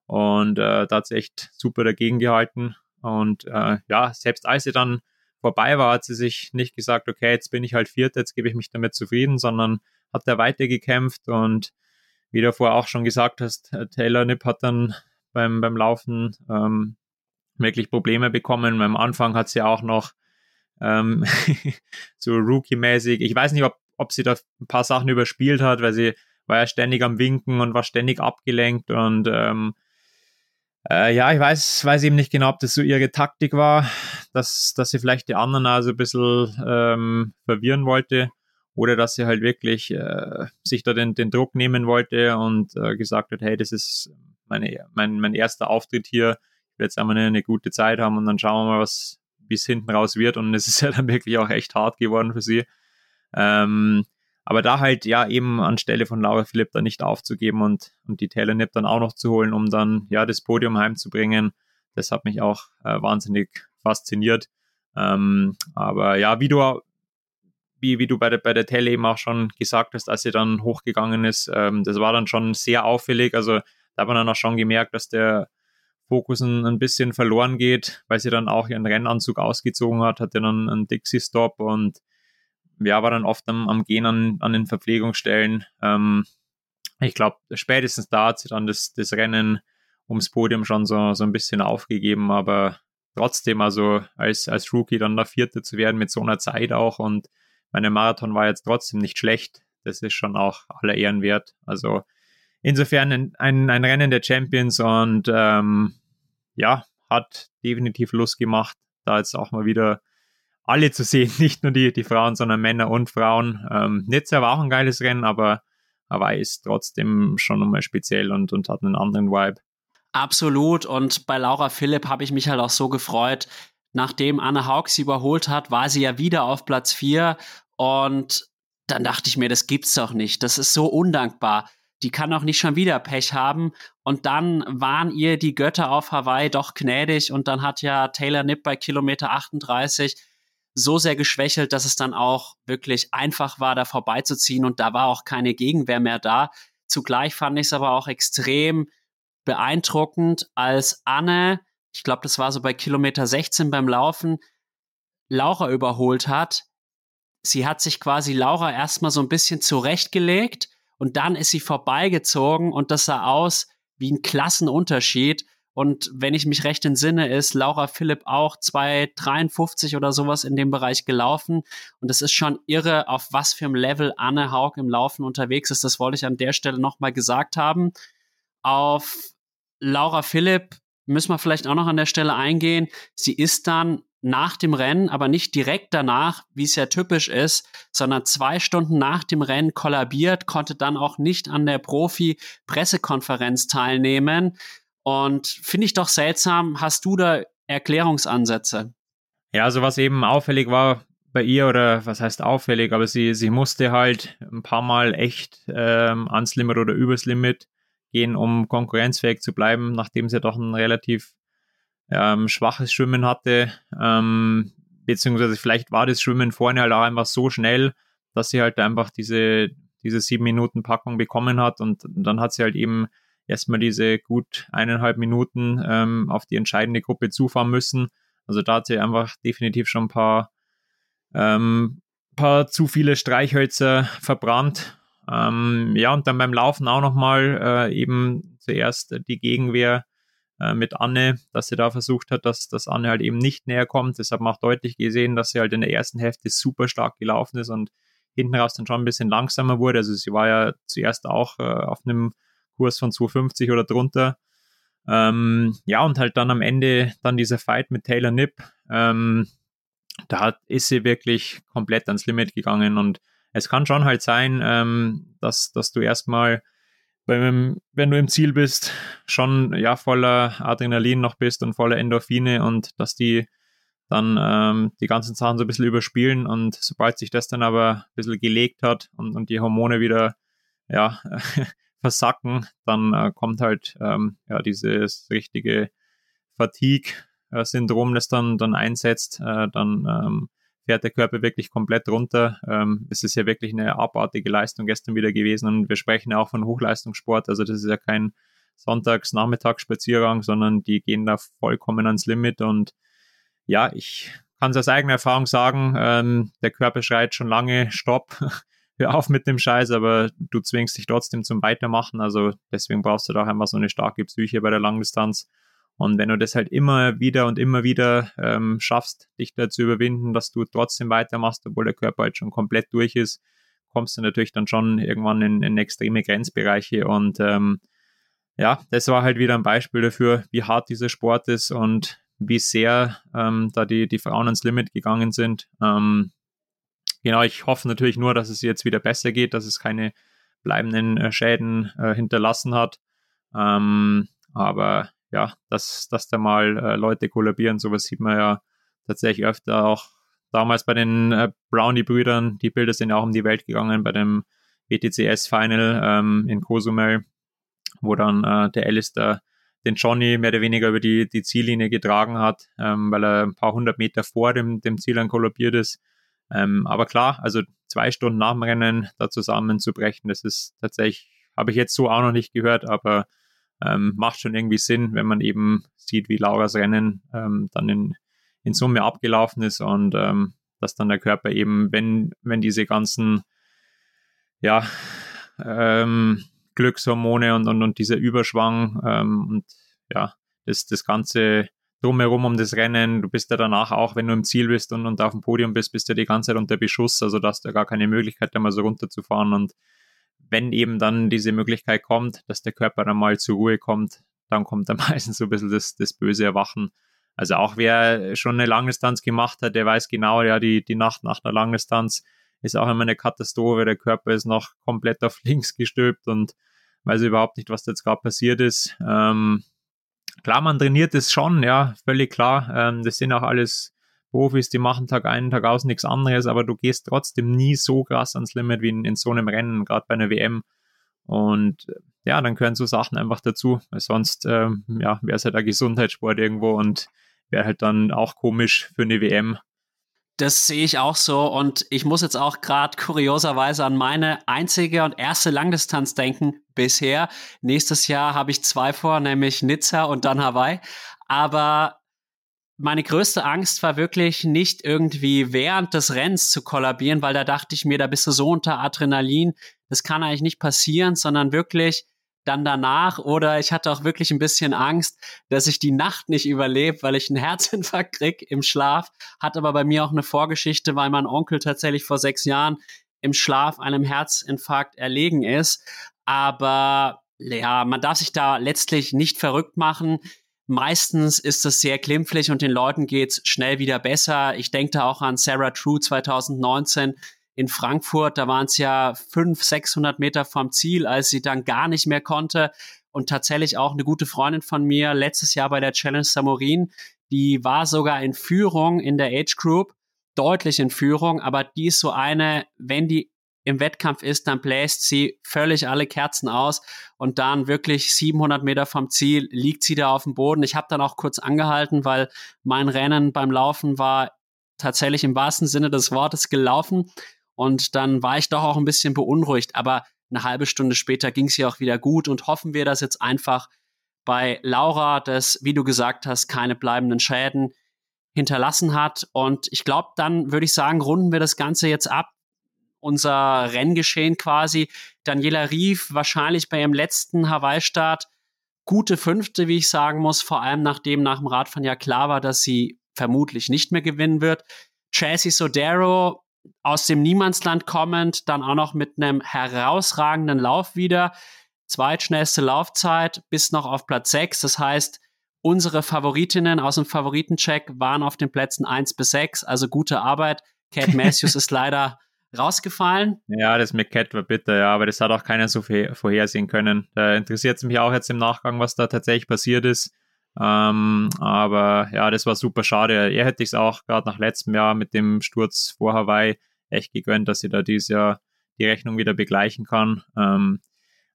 und äh, da hat sie echt super dagegen gehalten. Und äh, ja, selbst als sie dann vorbei war, hat sie sich nicht gesagt, okay, jetzt bin ich halt Vierter, jetzt gebe ich mich damit zufrieden, sondern hat da weitergekämpft und wie du vorher auch schon gesagt hast, äh, Taylor Nipp hat dann beim, beim Laufen ähm, wirklich Probleme bekommen. Am Anfang hat sie auch noch ähm, <laughs> so Rookie-mäßig, ich weiß nicht, ob, ob sie da ein paar Sachen überspielt hat, weil sie war ja ständig am Winken und war ständig abgelenkt und ähm, äh, ja, ich weiß, weiß eben nicht genau, ob das so ihre Taktik war, dass, dass sie vielleicht die anderen also ein bisschen ähm, verwirren wollte oder dass sie halt wirklich äh, sich da den, den Druck nehmen wollte und äh, gesagt hat, hey, das ist meine, mein, mein erster Auftritt hier, ich will jetzt einmal eine, eine gute Zeit haben und dann schauen wir mal, was bis hinten raus wird und es ist ja dann wirklich auch echt hart geworden für sie. Ähm, aber da halt ja eben anstelle von Laura Philipp dann nicht aufzugeben und, und die Taylor Nip dann auch noch zu holen, um dann ja das Podium heimzubringen, das hat mich auch äh, wahnsinnig fasziniert. Ähm, aber ja, wie du, wie, wie du bei der, bei der Tele eben auch schon gesagt hast, als sie dann hochgegangen ist, ähm, das war dann schon sehr auffällig. Also da hat man dann auch schon gemerkt, dass der Fokus ein, ein bisschen verloren geht, weil sie dann auch ihren Rennanzug ausgezogen hat, hatte dann einen Dixie-Stop und ja, war dann oft am, am Gehen an, an den Verpflegungsstellen. Ähm, ich glaube, spätestens da hat sie dann das, das Rennen ums Podium schon so, so ein bisschen aufgegeben, aber trotzdem, also als, als Rookie dann der Vierte zu werden mit so einer Zeit auch und meine Marathon war jetzt trotzdem nicht schlecht. Das ist schon auch aller Ehren wert. Also insofern ein, ein, ein Rennen der Champions und ähm, ja, hat definitiv Lust gemacht, da jetzt auch mal wieder alle zu sehen, <laughs> nicht nur die, die Frauen, sondern Männer und Frauen. Ähm, Nizza war auch ein geiles Rennen, aber Hawaii ist trotzdem schon nochmal speziell und, und hat einen anderen Vibe. Absolut. Und bei Laura Philipp habe ich mich halt auch so gefreut. Nachdem Anne Haug sie überholt hat, war sie ja wieder auf Platz 4. Und dann dachte ich mir, das gibt's doch nicht. Das ist so undankbar. Die kann auch nicht schon wieder Pech haben. Und dann waren ihr die Götter auf Hawaii doch gnädig. Und dann hat ja Taylor Nipp bei Kilometer 38 so sehr geschwächelt, dass es dann auch wirklich einfach war, da vorbeizuziehen und da war auch keine Gegenwehr mehr da. Zugleich fand ich es aber auch extrem beeindruckend, als Anne, ich glaube, das war so bei Kilometer 16 beim Laufen, Laura überholt hat. Sie hat sich quasi Laura erstmal so ein bisschen zurechtgelegt und dann ist sie vorbeigezogen und das sah aus wie ein Klassenunterschied. Und wenn ich mich recht entsinne, ist Laura Philipp auch 2,53 oder sowas in dem Bereich gelaufen. Und es ist schon irre, auf was für einem Level Anne Haug im Laufen unterwegs ist. Das wollte ich an der Stelle nochmal gesagt haben. Auf Laura Philipp müssen wir vielleicht auch noch an der Stelle eingehen. Sie ist dann nach dem Rennen, aber nicht direkt danach, wie es ja typisch ist, sondern zwei Stunden nach dem Rennen kollabiert, konnte dann auch nicht an der Profi-Pressekonferenz teilnehmen. Und finde ich doch seltsam, hast du da Erklärungsansätze? Ja, also was eben auffällig war bei ihr, oder was heißt auffällig, aber sie, sie musste halt ein paar Mal echt ähm, ans Limit oder übers Limit gehen, um konkurrenzfähig zu bleiben, nachdem sie doch ein relativ ähm, schwaches Schwimmen hatte. Ähm, beziehungsweise vielleicht war das Schwimmen vorne halt auch einfach so schnell, dass sie halt einfach diese, diese sieben Minuten Packung bekommen hat und dann hat sie halt eben erstmal diese gut eineinhalb Minuten ähm, auf die entscheidende Gruppe zufahren müssen. Also da hat sie einfach definitiv schon ein paar, ähm, paar zu viele Streichhölzer verbrannt. Ähm, ja, und dann beim Laufen auch nochmal äh, eben zuerst die Gegenwehr äh, mit Anne, dass sie da versucht hat, dass, dass Anne halt eben nicht näher kommt. Deshalb auch deutlich gesehen, dass sie halt in der ersten Hälfte super stark gelaufen ist und hinten raus dann schon ein bisschen langsamer wurde. Also sie war ja zuerst auch äh, auf einem Kurs von 250 oder drunter. Ähm, ja, und halt dann am Ende dann dieser Fight mit Taylor Nipp. Ähm, da hat, ist sie wirklich komplett ans Limit gegangen und es kann schon halt sein, ähm, dass, dass du erstmal wenn du im Ziel bist, schon ja voller Adrenalin noch bist und voller Endorphine und dass die dann ähm, die ganzen Sachen so ein bisschen überspielen und sobald sich das dann aber ein bisschen gelegt hat und, und die Hormone wieder ja <laughs> versacken, dann äh, kommt halt ähm, ja dieses richtige Fatigue-Syndrom, das dann dann einsetzt, äh, dann ähm, fährt der Körper wirklich komplett runter. Ähm, es ist ja wirklich eine abartige Leistung gestern wieder gewesen und wir sprechen ja auch von Hochleistungssport, also das ist ja kein Sonntags-Nachmittagsspaziergang, sondern die gehen da vollkommen ans Limit und ja, ich kann es aus eigener Erfahrung sagen, ähm, der Körper schreit schon lange Stopp, hör auf mit dem Scheiß, aber du zwingst dich trotzdem zum Weitermachen, also deswegen brauchst du da auch einmal so eine starke Psyche bei der Langdistanz und wenn du das halt immer wieder und immer wieder ähm, schaffst, dich da zu überwinden, dass du trotzdem weitermachst, obwohl der Körper halt schon komplett durch ist, kommst du natürlich dann schon irgendwann in, in extreme Grenzbereiche. Und ähm, ja, das war halt wieder ein Beispiel dafür, wie hart dieser Sport ist und wie sehr ähm, da die, die Frauen ans Limit gegangen sind. Ähm, genau, ich hoffe natürlich nur, dass es jetzt wieder besser geht, dass es keine bleibenden äh, Schäden äh, hinterlassen hat. Ähm, aber ja, dass, dass da mal äh, Leute kollabieren, sowas sieht man ja tatsächlich öfter auch damals bei den äh, Brownie-Brüdern, die Bilder sind ja auch um die Welt gegangen bei dem WTCS-Final ähm, in Cozumel, wo dann äh, der Alistair den Johnny mehr oder weniger über die, die Ziellinie getragen hat, ähm, weil er ein paar hundert Meter vor dem, dem Ziel dann kollabiert ist. Ähm, aber klar, also zwei Stunden nach dem Rennen da zusammenzubrechen, das ist tatsächlich, habe ich jetzt so auch noch nicht gehört, aber ähm, macht schon irgendwie Sinn, wenn man eben sieht, wie Lauras Rennen ähm, dann in, in Summe abgelaufen ist und ähm, dass dann der Körper eben, wenn, wenn diese ganzen ja, ähm, Glückshormone und, und, und dieser Überschwang ähm, und ja, das, das Ganze drumherum um das Rennen, du bist ja danach auch, wenn du im Ziel bist und, und auf dem Podium bist, bist du die ganze Zeit unter Beschuss, also da hast du ja gar keine Möglichkeit, da mal so runterzufahren und wenn eben dann diese Möglichkeit kommt, dass der Körper dann mal zur Ruhe kommt, dann kommt dann <laughs> meistens so ein bisschen das, das böse Erwachen. Also auch wer schon eine Langdistanz gemacht hat, der weiß genau, ja, die, die Nacht nach einer Langdistanz ist auch immer eine Katastrophe. Der Körper ist noch komplett auf <laughs> links gestülpt und weiß überhaupt nicht, was jetzt gerade passiert ist. Ähm, klar, man trainiert es schon, ja, völlig klar. Ähm, das sind auch alles Profis, die machen Tag ein, Tag aus nichts anderes, aber du gehst trotzdem nie so krass ans Limit wie in, in so einem Rennen, gerade bei einer WM. Und äh, ja, dann gehören so Sachen einfach dazu, weil sonst ähm, ja, wäre es halt ein Gesundheitssport irgendwo und wäre halt dann auch komisch für eine WM. Das sehe ich auch so und ich muss jetzt auch gerade kurioserweise an meine einzige und erste Langdistanz denken bisher. Nächstes Jahr habe ich zwei vor, nämlich Nizza und dann Hawaii. Aber meine größte Angst war wirklich nicht irgendwie während des Rennens zu kollabieren, weil da dachte ich mir, da bist du so unter Adrenalin, das kann eigentlich nicht passieren, sondern wirklich dann danach oder ich hatte auch wirklich ein bisschen Angst, dass ich die Nacht nicht überlebe, weil ich einen <laughs> Herzinfarkt krieg im Schlaf. Hat aber bei mir auch eine Vorgeschichte, weil mein Onkel tatsächlich vor sechs Jahren im Schlaf einem Herzinfarkt erlegen ist. Aber ja, man darf sich da letztlich nicht verrückt machen. Meistens ist es sehr glimpflich und den Leuten geht's schnell wieder besser. Ich denke da auch an Sarah True 2019 in Frankfurt. Da waren es ja 500, 600 Meter vom Ziel, als sie dann gar nicht mehr konnte. Und tatsächlich auch eine gute Freundin von mir letztes Jahr bei der Challenge Samorin, die war sogar in Führung in der Age Group, deutlich in Führung, aber die ist so eine, wenn die im Wettkampf ist, dann bläst sie völlig alle Kerzen aus und dann wirklich 700 Meter vom Ziel liegt sie da auf dem Boden. Ich habe dann auch kurz angehalten, weil mein Rennen beim Laufen war tatsächlich im wahrsten Sinne des Wortes gelaufen und dann war ich doch auch ein bisschen beunruhigt, aber eine halbe Stunde später ging es ihr auch wieder gut und hoffen wir, dass jetzt einfach bei Laura, das, wie du gesagt hast, keine bleibenden Schäden hinterlassen hat. Und ich glaube, dann würde ich sagen, runden wir das Ganze jetzt ab unser Renngeschehen quasi. Daniela Rief wahrscheinlich bei ihrem letzten Hawaii-Start gute Fünfte, wie ich sagen muss, vor allem nachdem nach dem Radfahren ja klar war, dass sie vermutlich nicht mehr gewinnen wird. Chassis Sodero aus dem Niemandsland kommend, dann auch noch mit einem herausragenden Lauf wieder. Zweitschnellste Laufzeit bis noch auf Platz 6. Das heißt, unsere Favoritinnen aus dem Favoritencheck waren auf den Plätzen 1 bis 6. Also gute Arbeit. Kate <laughs> Matthews ist leider rausgefallen. Ja, das mit Cat war bitter, ja, aber das hat auch keiner so vorhersehen können. Da interessiert es mich auch jetzt im Nachgang, was da tatsächlich passiert ist. Ähm, aber ja, das war super schade. Er hätte ich es auch gerade nach letztem Jahr mit dem Sturz vor Hawaii echt gegönnt, dass sie da dieses Jahr die Rechnung wieder begleichen kann. Ähm,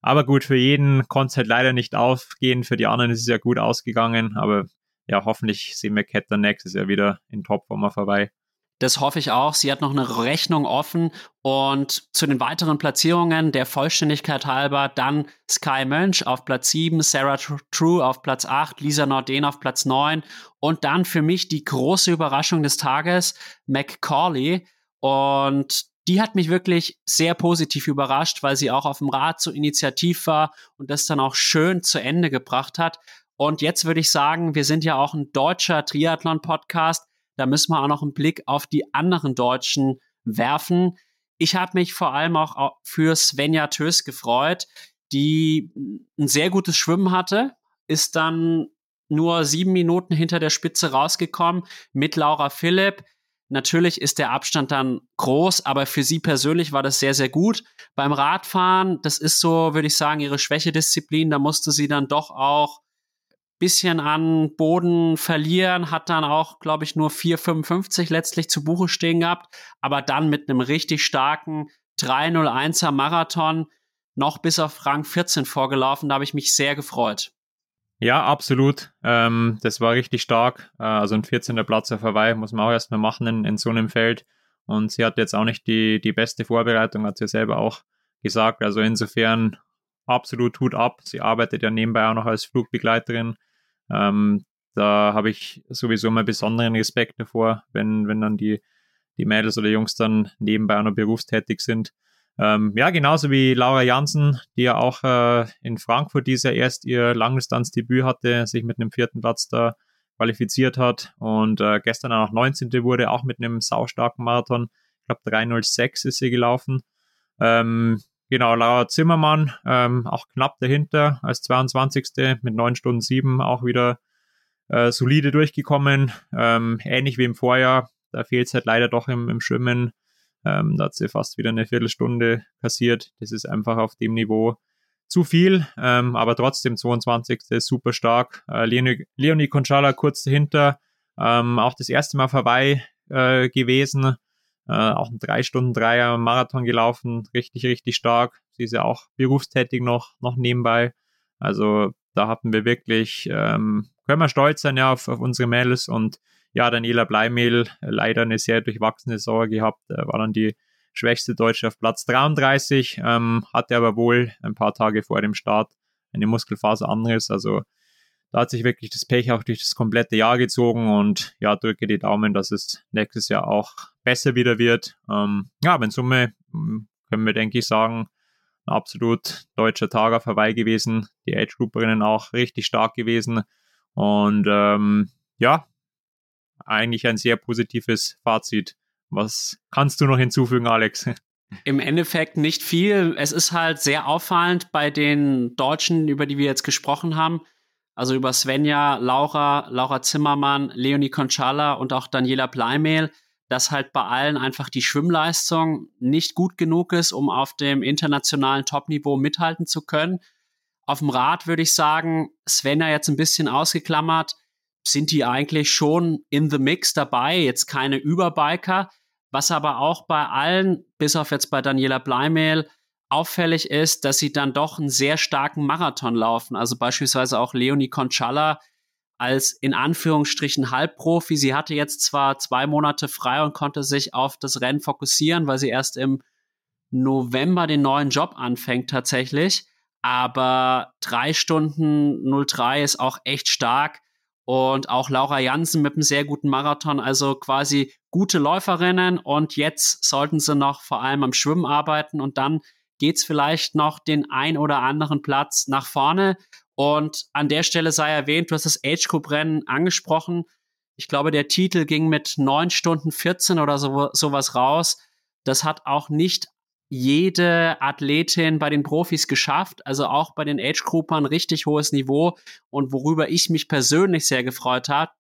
aber gut, für jeden konnte es halt leider nicht aufgehen. Für die anderen ist es ja gut ausgegangen. Aber ja, hoffentlich sehen wir Cat dann nächstes Jahr wieder in Topform Hawaii. Das hoffe ich auch. Sie hat noch eine Rechnung offen. Und zu den weiteren Platzierungen der Vollständigkeit halber dann Sky Mönch auf Platz 7, Sarah True auf Platz 8, Lisa Norden auf Platz 9 und dann für mich die große Überraschung des Tages, McCauley. Und die hat mich wirklich sehr positiv überrascht, weil sie auch auf dem Rad so initiativ war und das dann auch schön zu Ende gebracht hat. Und jetzt würde ich sagen, wir sind ja auch ein deutscher Triathlon-Podcast. Da müssen wir auch noch einen Blick auf die anderen Deutschen werfen. Ich habe mich vor allem auch für Svenja Tös gefreut, die ein sehr gutes Schwimmen hatte, ist dann nur sieben Minuten hinter der Spitze rausgekommen mit Laura Philipp. Natürlich ist der Abstand dann groß, aber für sie persönlich war das sehr, sehr gut. Beim Radfahren, das ist so, würde ich sagen, ihre Schwächedisziplin. Da musste sie dann doch auch bisschen an Boden verlieren, hat dann auch, glaube ich, nur 4,55 letztlich zu Buche stehen gehabt, aber dann mit einem richtig starken 3,01er Marathon noch bis auf Rang 14 vorgelaufen. Da habe ich mich sehr gefreut. Ja, absolut. Ähm, das war richtig stark. Äh, also ein 14. Platz auf Hawaii muss man auch erstmal machen in, in so einem Feld. Und sie hat jetzt auch nicht die, die beste Vorbereitung, hat sie selber auch gesagt. Also insofern absolut Hut ab. Sie arbeitet ja nebenbei auch noch als Flugbegleiterin ähm, da habe ich sowieso immer besonderen Respekt davor, wenn, wenn dann die, die Mädels oder Jungs dann nebenbei auch noch berufstätig sind. Ähm, ja, genauso wie Laura Jansen, die ja auch äh, in Frankfurt dieser erst ihr Langdistanzdebüt hatte, sich mit einem vierten Platz da qualifiziert hat und äh, gestern auch 19. wurde, auch mit einem saustarken Marathon. Ich glaube 306 ist sie gelaufen. Ähm, Genau, Laura Zimmermann, ähm, auch knapp dahinter als 22. mit 9 Stunden 7 auch wieder äh, solide durchgekommen. Ähm, ähnlich wie im Vorjahr, da fehlt es halt leider doch im, im Schwimmen. Ähm, da hat sie fast wieder eine Viertelstunde kassiert. Das ist einfach auf dem Niveau zu viel, ähm, aber trotzdem 22. super stark. Äh, Leonie, Leonie Conchala kurz dahinter, ähm, auch das erste Mal vorbei äh, gewesen äh, auch ein drei Stunden Dreier Marathon gelaufen, richtig, richtig stark. Sie ist ja auch berufstätig noch, noch nebenbei. Also da hatten wir wirklich, ähm, können wir stolz sein ja auf, auf unsere Mädels und ja, Daniela Bleimehl äh, leider eine sehr durchwachsene Saison gehabt, äh, war dann die schwächste Deutsche auf Platz 33, ähm, hatte aber wohl ein paar Tage vor dem Start eine Muskelfaser anderes, also da hat sich wirklich das Pech auch durch das komplette Jahr gezogen und ja, drücke die Daumen, dass es nächstes Jahr auch besser wieder wird. Ähm, ja, aber in Summe hm, können wir, denke ich, sagen, ein absolut deutscher Tag auf Hawaii gewesen. Die Age-Grouperinnen auch richtig stark gewesen. Und ähm, ja, eigentlich ein sehr positives Fazit. Was kannst du noch hinzufügen, Alex? <laughs> Im Endeffekt nicht viel. Es ist halt sehr auffallend bei den Deutschen, über die wir jetzt gesprochen haben. Also über Svenja, Laura, Laura Zimmermann, Leonie Conchala und auch Daniela Bleimehl, dass halt bei allen einfach die Schwimmleistung nicht gut genug ist, um auf dem internationalen Topniveau mithalten zu können. Auf dem Rad würde ich sagen, Svenja jetzt ein bisschen ausgeklammert, sind die eigentlich schon in the mix dabei, jetzt keine Überbiker. Was aber auch bei allen, bis auf jetzt bei Daniela Bleimehl, auffällig ist, dass sie dann doch einen sehr starken Marathon laufen. Also beispielsweise auch Leonie Conchala als in Anführungsstrichen Halbprofi. Sie hatte jetzt zwar zwei Monate frei und konnte sich auf das Rennen fokussieren, weil sie erst im November den neuen Job anfängt tatsächlich. Aber drei Stunden 03 ist auch echt stark und auch Laura Jansen mit einem sehr guten Marathon, also quasi gute Läuferinnen und jetzt sollten sie noch vor allem am Schwimmen arbeiten und dann geht's vielleicht noch den ein oder anderen Platz nach vorne und an der Stelle sei erwähnt, du hast das Age Group Rennen angesprochen. Ich glaube, der Titel ging mit neun Stunden 14 oder so, sowas raus. Das hat auch nicht jede Athletin bei den Profis geschafft, also auch bei den Age Groupern richtig hohes Niveau und worüber ich mich persönlich sehr gefreut hat,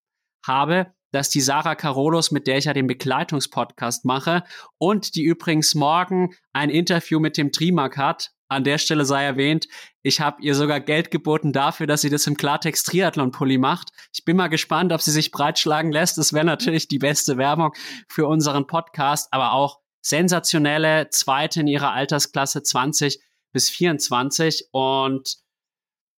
habe, dass die Sarah Carolos, mit der ich ja den Begleitungspodcast mache und die übrigens morgen ein Interview mit dem Trimark hat, an der Stelle sei erwähnt, ich habe ihr sogar Geld geboten dafür, dass sie das im Klartext Triathlon Pulli macht. Ich bin mal gespannt, ob sie sich breitschlagen lässt. Das wäre natürlich die beste Werbung für unseren Podcast, aber auch sensationelle Zweite in ihrer Altersklasse 20 bis 24 und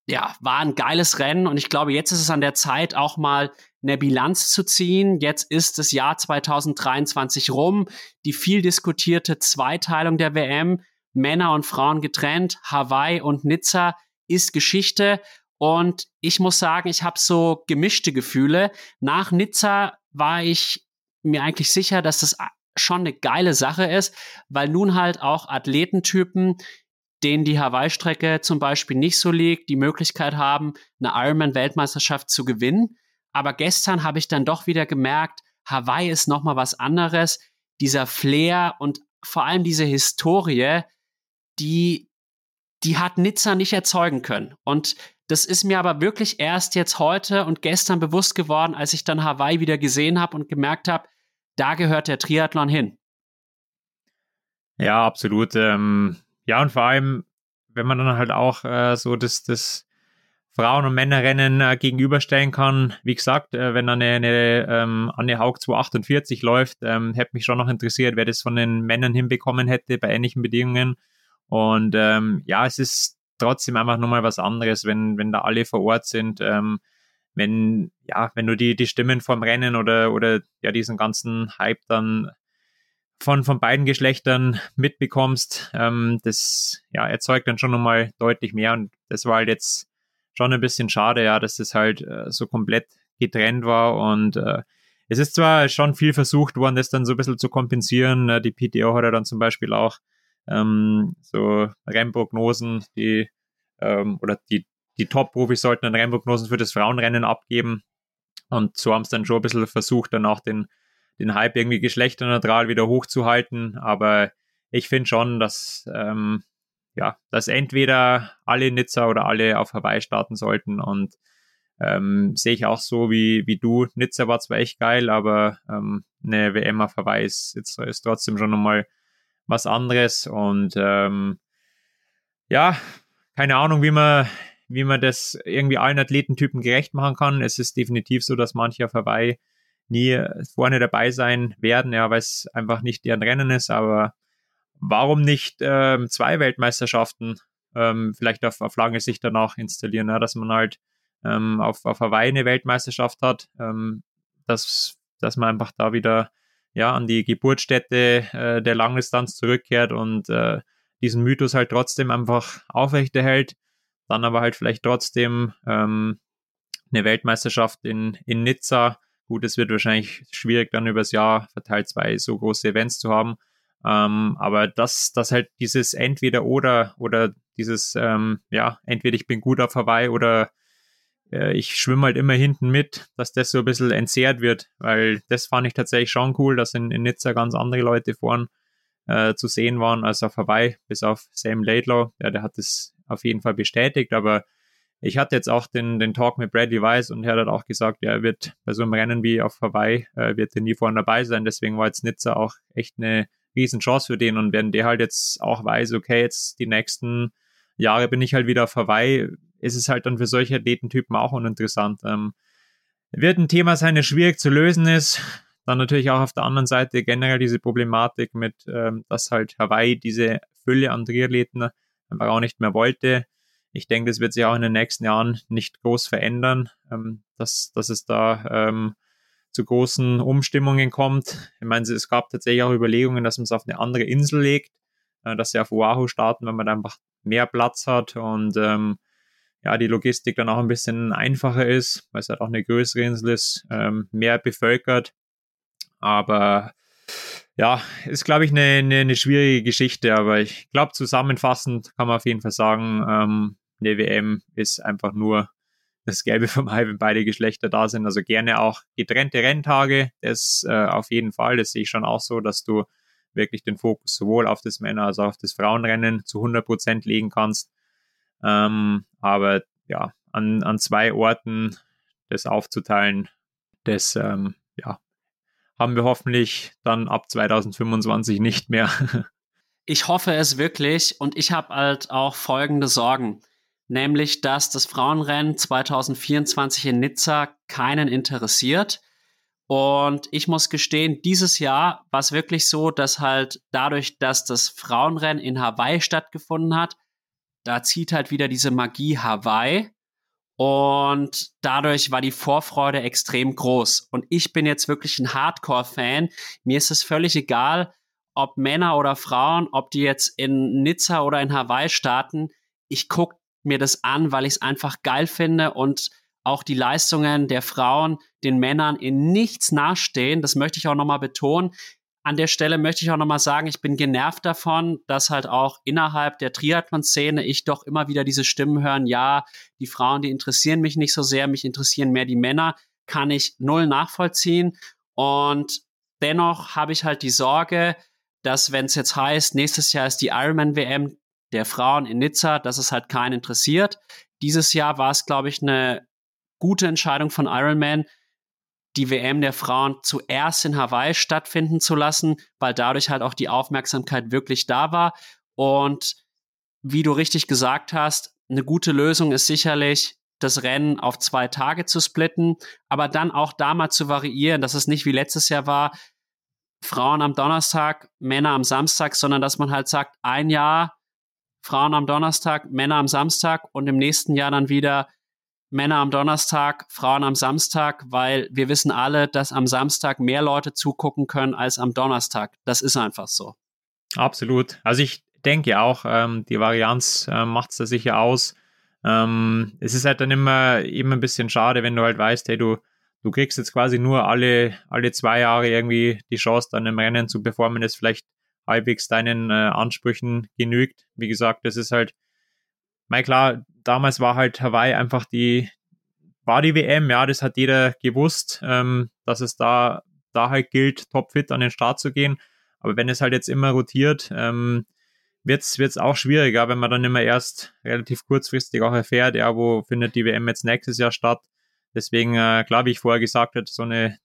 ja, war ein geiles Rennen und ich glaube, jetzt ist es an der Zeit, auch mal eine Bilanz zu ziehen. Jetzt ist das Jahr 2023 rum. Die viel diskutierte Zweiteilung der WM, Männer und Frauen getrennt, Hawaii und Nizza ist Geschichte. Und ich muss sagen, ich habe so gemischte Gefühle. Nach Nizza war ich mir eigentlich sicher, dass das schon eine geile Sache ist, weil nun halt auch Athletentypen, denen die Hawaii-Strecke zum Beispiel nicht so liegt, die Möglichkeit haben, eine Ironman-Weltmeisterschaft zu gewinnen. Aber gestern habe ich dann doch wieder gemerkt, Hawaii ist nochmal was anderes. Dieser Flair und vor allem diese Historie, die, die hat Nizza nicht erzeugen können. Und das ist mir aber wirklich erst jetzt heute und gestern bewusst geworden, als ich dann Hawaii wieder gesehen habe und gemerkt habe, da gehört der Triathlon hin. Ja, absolut. Ähm, ja, und vor allem, wenn man dann halt auch äh, so das, das Frauen- und Männerrennen äh, gegenüberstellen kann, wie gesagt, äh, wenn dann eine, eine ähm, Anne Haug 248 läuft, ähm, hätte mich schon noch interessiert, wer das von den Männern hinbekommen hätte bei ähnlichen Bedingungen. Und ähm, ja, es ist trotzdem einfach nochmal was anderes, wenn, wenn da alle vor Ort sind. Ähm, wenn, ja, wenn du die, die Stimmen vom Rennen oder, oder ja, diesen ganzen Hype dann von, von beiden Geschlechtern mitbekommst, ähm, das ja, erzeugt dann schon nochmal deutlich mehr. Und das war halt jetzt schon ein bisschen schade, ja, dass das halt äh, so komplett getrennt war. Und äh, es ist zwar schon viel versucht worden, das dann so ein bisschen zu kompensieren. Äh, die PTO hat ja dann zum Beispiel auch ähm, so Rennprognosen, die ähm, oder die die Top-Profis sollten dann Rennprognosen für das Frauenrennen abgeben. Und so haben es dann schon ein bisschen versucht, dann auch den, den Hype irgendwie geschlechterneutral wieder hochzuhalten. Aber ich finde schon, dass, ähm, ja, dass entweder alle Nizza oder alle auf Hawaii starten sollten. Und ähm, sehe ich auch so wie, wie du. Nizza war zwar echt geil, aber ähm, eine WM auf Hawaii ist, ist, ist trotzdem schon nochmal was anderes. Und ähm, ja, keine Ahnung, wie man, wie man das irgendwie allen Athletentypen gerecht machen kann. Es ist definitiv so, dass manche auf Hawaii nie vorne dabei sein werden, ja, weil es einfach nicht deren Rennen ist. Aber warum nicht ähm, zwei Weltmeisterschaften ähm, vielleicht auf, auf lange Sicht danach installieren, ja, dass man halt ähm, auf, auf Hawaii eine Weltmeisterschaft hat, ähm, dass, dass man einfach da wieder ja, an die Geburtsstätte äh, der Langdistanz zurückkehrt und äh, diesen Mythos halt trotzdem einfach aufrechterhält dann aber halt vielleicht trotzdem ähm, eine Weltmeisterschaft in, in Nizza. Gut, es wird wahrscheinlich schwierig, dann übers Jahr verteilt zwei so große Events zu haben. Ähm, aber das, das halt dieses entweder oder oder dieses, ähm, ja, entweder ich bin gut auf Hawaii oder äh, ich schwimme halt immer hinten mit, dass das so ein bisschen entzerrt wird, weil das fand ich tatsächlich schon cool, dass in, in Nizza ganz andere Leute vorn äh, zu sehen waren als auf Hawaii, bis auf Sam Laidlaw. Ja, der hat das auf jeden Fall bestätigt, aber ich hatte jetzt auch den, den Talk mit Bradley Weiss und er hat auch gesagt, ja, er wird bei so einem Rennen wie auf Hawaii, äh, wird er nie vorne dabei sein. Deswegen war jetzt Nizza auch echt eine riesen Chance für den. Und wenn der halt jetzt auch weiß, okay, jetzt die nächsten Jahre bin ich halt wieder auf Hawaii, ist es halt dann für solche Athletentypen auch uninteressant. Ähm, wird ein Thema sein, das schwierig zu lösen ist. Dann natürlich auch auf der anderen Seite generell diese Problematik mit, ähm, dass halt Hawaii diese Fülle an Triathleten einfach auch nicht mehr wollte. Ich denke, das wird sich auch in den nächsten Jahren nicht groß verändern, ähm, dass, dass es da ähm, zu großen Umstimmungen kommt. Ich meine, es gab tatsächlich auch Überlegungen, dass man es auf eine andere Insel legt, äh, dass sie auf Oahu starten, wenn man da einfach mehr Platz hat und ähm, ja, die Logistik dann auch ein bisschen einfacher ist, weil es halt auch eine größere Insel ist, ähm, mehr bevölkert. Aber ja, ist, glaube ich, eine, eine, eine, schwierige Geschichte, aber ich glaube, zusammenfassend kann man auf jeden Fall sagen, ähm, eine WM ist einfach nur das Gelbe vom Ei, wenn beide Geschlechter da sind. Also gerne auch getrennte Renntage, das äh, auf jeden Fall, das sehe ich schon auch so, dass du wirklich den Fokus sowohl auf das Männer- als auch auf das Frauenrennen zu 100 Prozent legen kannst. Ähm, aber ja, an, an zwei Orten das aufzuteilen, das ähm, ja, haben wir hoffentlich dann ab 2025 nicht mehr. <laughs> ich hoffe es wirklich und ich habe halt auch folgende Sorgen nämlich dass das Frauenrennen 2024 in Nizza keinen interessiert. Und ich muss gestehen, dieses Jahr war es wirklich so, dass halt dadurch, dass das Frauenrennen in Hawaii stattgefunden hat, da zieht halt wieder diese Magie Hawaii. Und dadurch war die Vorfreude extrem groß. Und ich bin jetzt wirklich ein Hardcore-Fan. Mir ist es völlig egal, ob Männer oder Frauen, ob die jetzt in Nizza oder in Hawaii starten. Ich gucke mir das an, weil ich es einfach geil finde und auch die Leistungen der Frauen den Männern in nichts nachstehen. Das möchte ich auch nochmal betonen. An der Stelle möchte ich auch nochmal sagen, ich bin genervt davon, dass halt auch innerhalb der Triathlon-Szene ich doch immer wieder diese Stimmen hören, ja, die Frauen, die interessieren mich nicht so sehr, mich interessieren mehr die Männer, kann ich null nachvollziehen. Und dennoch habe ich halt die Sorge, dass wenn es jetzt heißt, nächstes Jahr ist die Ironman-WM, der Frauen in Nizza, dass es halt keinen interessiert. Dieses Jahr war es, glaube ich, eine gute Entscheidung von Ironman, die WM der Frauen zuerst in Hawaii stattfinden zu lassen, weil dadurch halt auch die Aufmerksamkeit wirklich da war. Und wie du richtig gesagt hast, eine gute Lösung ist sicherlich, das Rennen auf zwei Tage zu splitten, aber dann auch da mal zu variieren, dass es nicht wie letztes Jahr war, Frauen am Donnerstag, Männer am Samstag, sondern dass man halt sagt, ein Jahr Frauen am Donnerstag, Männer am Samstag und im nächsten Jahr dann wieder Männer am Donnerstag, Frauen am Samstag, weil wir wissen alle, dass am Samstag mehr Leute zugucken können als am Donnerstag. Das ist einfach so. Absolut. Also ich denke auch, ähm, die Varianz äh, macht es da sicher aus. Ähm, es ist halt dann immer, immer ein bisschen schade, wenn du halt weißt, hey, du, du kriegst jetzt quasi nur alle, alle zwei Jahre irgendwie die Chance, dann im Rennen zu performen, das vielleicht halbwegs deinen äh, Ansprüchen genügt. Wie gesagt, das ist halt, mal klar, damals war halt Hawaii einfach die, war die WM, ja, das hat jeder gewusst, ähm, dass es da, da halt gilt, topfit an den Start zu gehen. Aber wenn es halt jetzt immer rotiert, ähm, wird es auch schwieriger, wenn man dann immer erst relativ kurzfristig auch erfährt, ja, wo findet die WM jetzt nächstes Jahr statt. Deswegen, äh, klar, wie ich vorher gesagt habe, so eine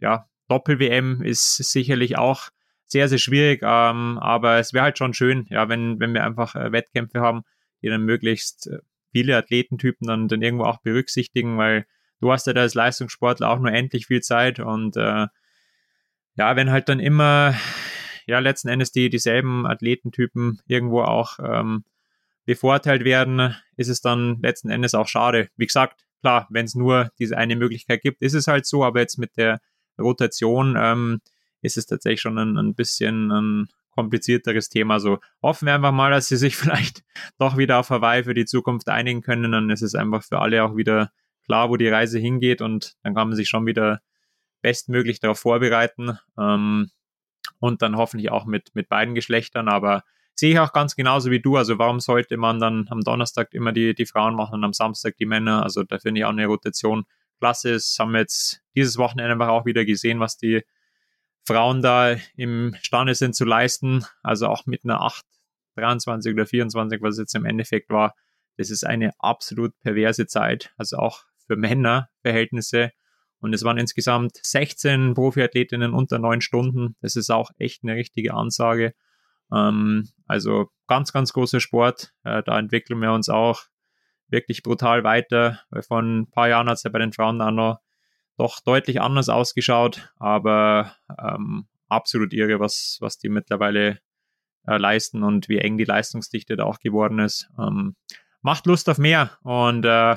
ja, Doppel-WM ist sicherlich auch sehr, sehr schwierig. Ähm, aber es wäre halt schon schön, ja, wenn, wenn wir einfach äh, Wettkämpfe haben, die dann möglichst äh, viele Athletentypen dann, dann irgendwo auch berücksichtigen, weil du hast ja da als Leistungssportler auch nur endlich viel Zeit und äh, ja, wenn halt dann immer ja letzten Endes die dieselben Athletentypen irgendwo auch ähm, bevorteilt werden, ist es dann letzten Endes auch schade. Wie gesagt, klar, wenn es nur diese eine Möglichkeit gibt, ist es halt so, aber jetzt mit der Rotation ähm, ist es tatsächlich schon ein, ein bisschen ein komplizierteres Thema. Also hoffen wir einfach mal, dass sie sich <laughs> vielleicht doch wieder auf Hawaii für die Zukunft einigen können. Dann ist es einfach für alle auch wieder klar, wo die Reise hingeht und dann kann man sich schon wieder bestmöglich darauf vorbereiten ähm, und dann hoffentlich auch mit, mit beiden Geschlechtern, aber sehe ich auch ganz genauso wie du. Also warum sollte man dann am Donnerstag immer die, die Frauen machen und am Samstag die Männer? Also da finde ich auch eine Rotation klasse. Das haben wir jetzt dieses Wochenende einfach auch wieder gesehen, was die Frauen da imstande sind zu leisten. Also auch mit einer 8, 23 oder 24, was jetzt im Endeffekt war. Das ist eine absolut perverse Zeit. Also auch für Männerverhältnisse. Und es waren insgesamt 16 Profiathletinnen unter neun Stunden. Das ist auch echt eine richtige Ansage. Ähm, also ganz, ganz großer Sport. Äh, da entwickeln wir uns auch wirklich brutal weiter. Weil vor ein paar Jahren hat es ja bei den Frauen auch noch doch deutlich anders ausgeschaut, aber ähm, absolut irre, was, was die mittlerweile äh, leisten und wie eng die Leistungsdichte da auch geworden ist. Ähm, macht Lust auf mehr und äh,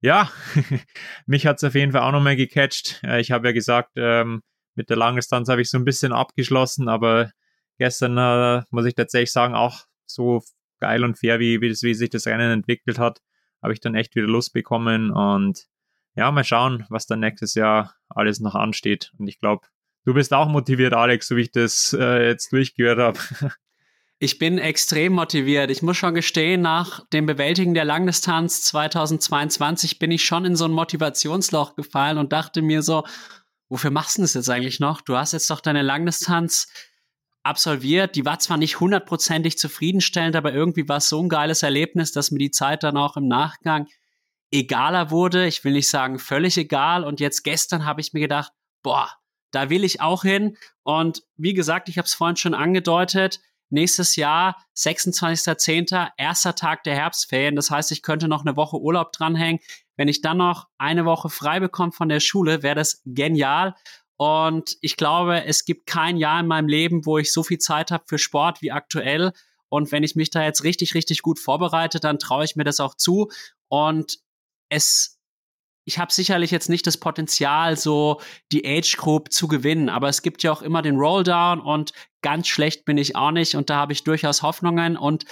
ja, <laughs> mich hat es auf jeden Fall auch nochmal gecatcht. Äh, ich habe ja gesagt, ähm, mit der Langdistanz habe ich so ein bisschen abgeschlossen, aber gestern äh, muss ich tatsächlich sagen, auch so geil und fair, wie, wie, das, wie sich das Rennen entwickelt hat, habe ich dann echt wieder Lust bekommen und ja, mal schauen, was dann nächstes Jahr alles noch ansteht. Und ich glaube, du bist auch motiviert, Alex, so wie ich das äh, jetzt durchgehört habe. <laughs> Ich bin extrem motiviert. Ich muss schon gestehen, nach dem Bewältigen der Langdistanz 2022 bin ich schon in so ein Motivationsloch gefallen und dachte mir so, wofür machst du das jetzt eigentlich noch? Du hast jetzt doch deine Langdistanz absolviert. Die war zwar nicht hundertprozentig zufriedenstellend, aber irgendwie war es so ein geiles Erlebnis, dass mir die Zeit dann auch im Nachgang egaler wurde. Ich will nicht sagen völlig egal. Und jetzt gestern habe ich mir gedacht, boah, da will ich auch hin. Und wie gesagt, ich habe es vorhin schon angedeutet, nächstes Jahr, 26.10., erster Tag der Herbstferien. Das heißt, ich könnte noch eine Woche Urlaub dranhängen. Wenn ich dann noch eine Woche frei bekomme von der Schule, wäre das genial. Und ich glaube, es gibt kein Jahr in meinem Leben, wo ich so viel Zeit habe für Sport wie aktuell. Und wenn ich mich da jetzt richtig, richtig gut vorbereite, dann traue ich mir das auch zu. Und es ich habe sicherlich jetzt nicht das Potenzial, so die Age Group zu gewinnen, aber es gibt ja auch immer den Rolldown und ganz schlecht bin ich auch nicht und da habe ich durchaus Hoffnungen und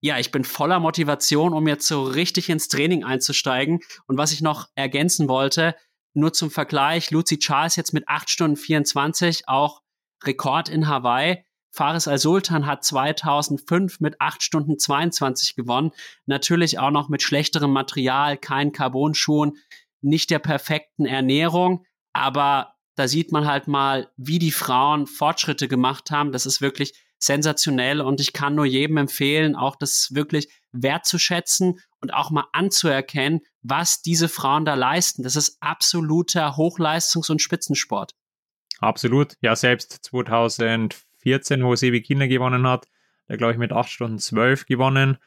ja, ich bin voller Motivation, um jetzt so richtig ins Training einzusteigen. Und was ich noch ergänzen wollte, nur zum Vergleich, Lucy Charles jetzt mit 8 Stunden 24, auch Rekord in Hawaii. Faris Al-Sultan hat 2005 mit 8 Stunden 22 gewonnen. Natürlich auch noch mit schlechterem Material, kein Carbon-Schuhen, nicht der perfekten Ernährung. Aber da sieht man halt mal, wie die Frauen Fortschritte gemacht haben. Das ist wirklich sensationell und ich kann nur jedem empfehlen, auch das wirklich wertzuschätzen und auch mal anzuerkennen, was diese Frauen da leisten. Das ist absoluter Hochleistungs- und Spitzensport. Absolut. Ja, selbst 2004 14, wo Sebi Kinder gewonnen hat. Der, glaube ich, mit 8 Stunden 12 gewonnen.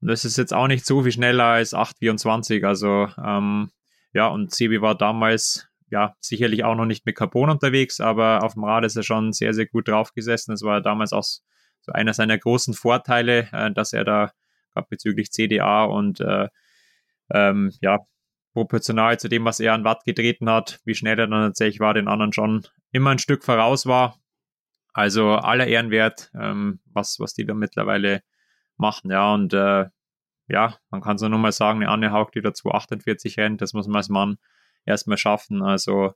Und das ist jetzt auch nicht so viel schneller als 8,24. Also, ähm, ja, und Sebi war damals, ja, sicherlich auch noch nicht mit Carbon unterwegs, aber auf dem Rad ist er schon sehr, sehr gut draufgesessen. Das war damals auch so einer seiner großen Vorteile, äh, dass er da bezüglich CDA und äh, ähm, ja, proportional zu dem, was er an Watt getreten hat, wie schnell er dann tatsächlich war, den anderen schon immer ein Stück voraus war. Also aller Ehrenwert, ähm, was, was die da mittlerweile machen. Ja, und äh, ja, man kann so nur mal sagen, eine Anne Haug, die da 248 rennt, das muss man als Mann erstmal schaffen. Also,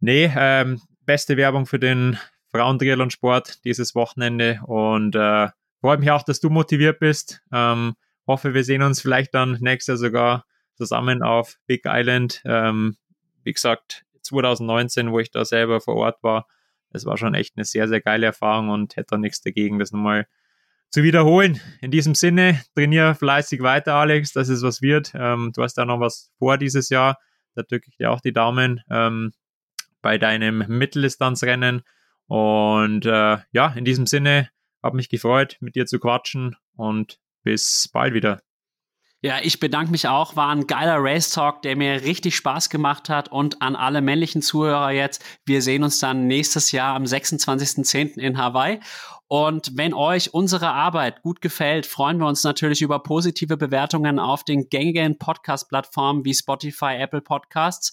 nee, ähm, beste Werbung für den Frauentriathlon-Sport dieses Wochenende und äh, freut mich auch, dass du motiviert bist. Ähm, hoffe, wir sehen uns vielleicht dann nächstes Jahr sogar zusammen auf Big Island. Ähm, wie gesagt, 2019, wo ich da selber vor Ort war, es war schon echt eine sehr, sehr geile Erfahrung und hätte da nichts dagegen, das nochmal zu wiederholen. In diesem Sinne, trainiere fleißig weiter, Alex, dass es was wird. Ähm, du hast da noch was vor dieses Jahr. Da drücke ich dir auch die Daumen ähm, bei deinem Mitteldistanzrennen. Und äh, ja, in diesem Sinne, habe mich gefreut, mit dir zu quatschen und bis bald wieder. Ja, ich bedanke mich auch. War ein geiler Race Talk, der mir richtig Spaß gemacht hat. Und an alle männlichen Zuhörer jetzt, wir sehen uns dann nächstes Jahr am 26.10. in Hawaii. Und wenn euch unsere Arbeit gut gefällt, freuen wir uns natürlich über positive Bewertungen auf den gängigen Podcast-Plattformen wie Spotify, Apple Podcasts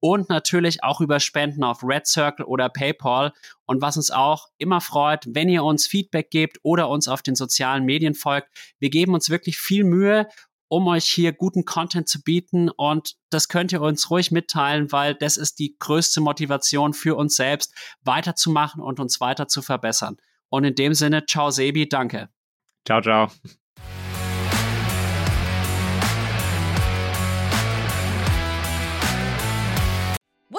und natürlich auch über Spenden auf Red Circle oder PayPal. Und was uns auch immer freut, wenn ihr uns Feedback gebt oder uns auf den sozialen Medien folgt. Wir geben uns wirklich viel Mühe um euch hier guten Content zu bieten. Und das könnt ihr uns ruhig mitteilen, weil das ist die größte Motivation für uns selbst, weiterzumachen und uns weiter zu verbessern. Und in dem Sinne, ciao Sebi, danke. Ciao, ciao.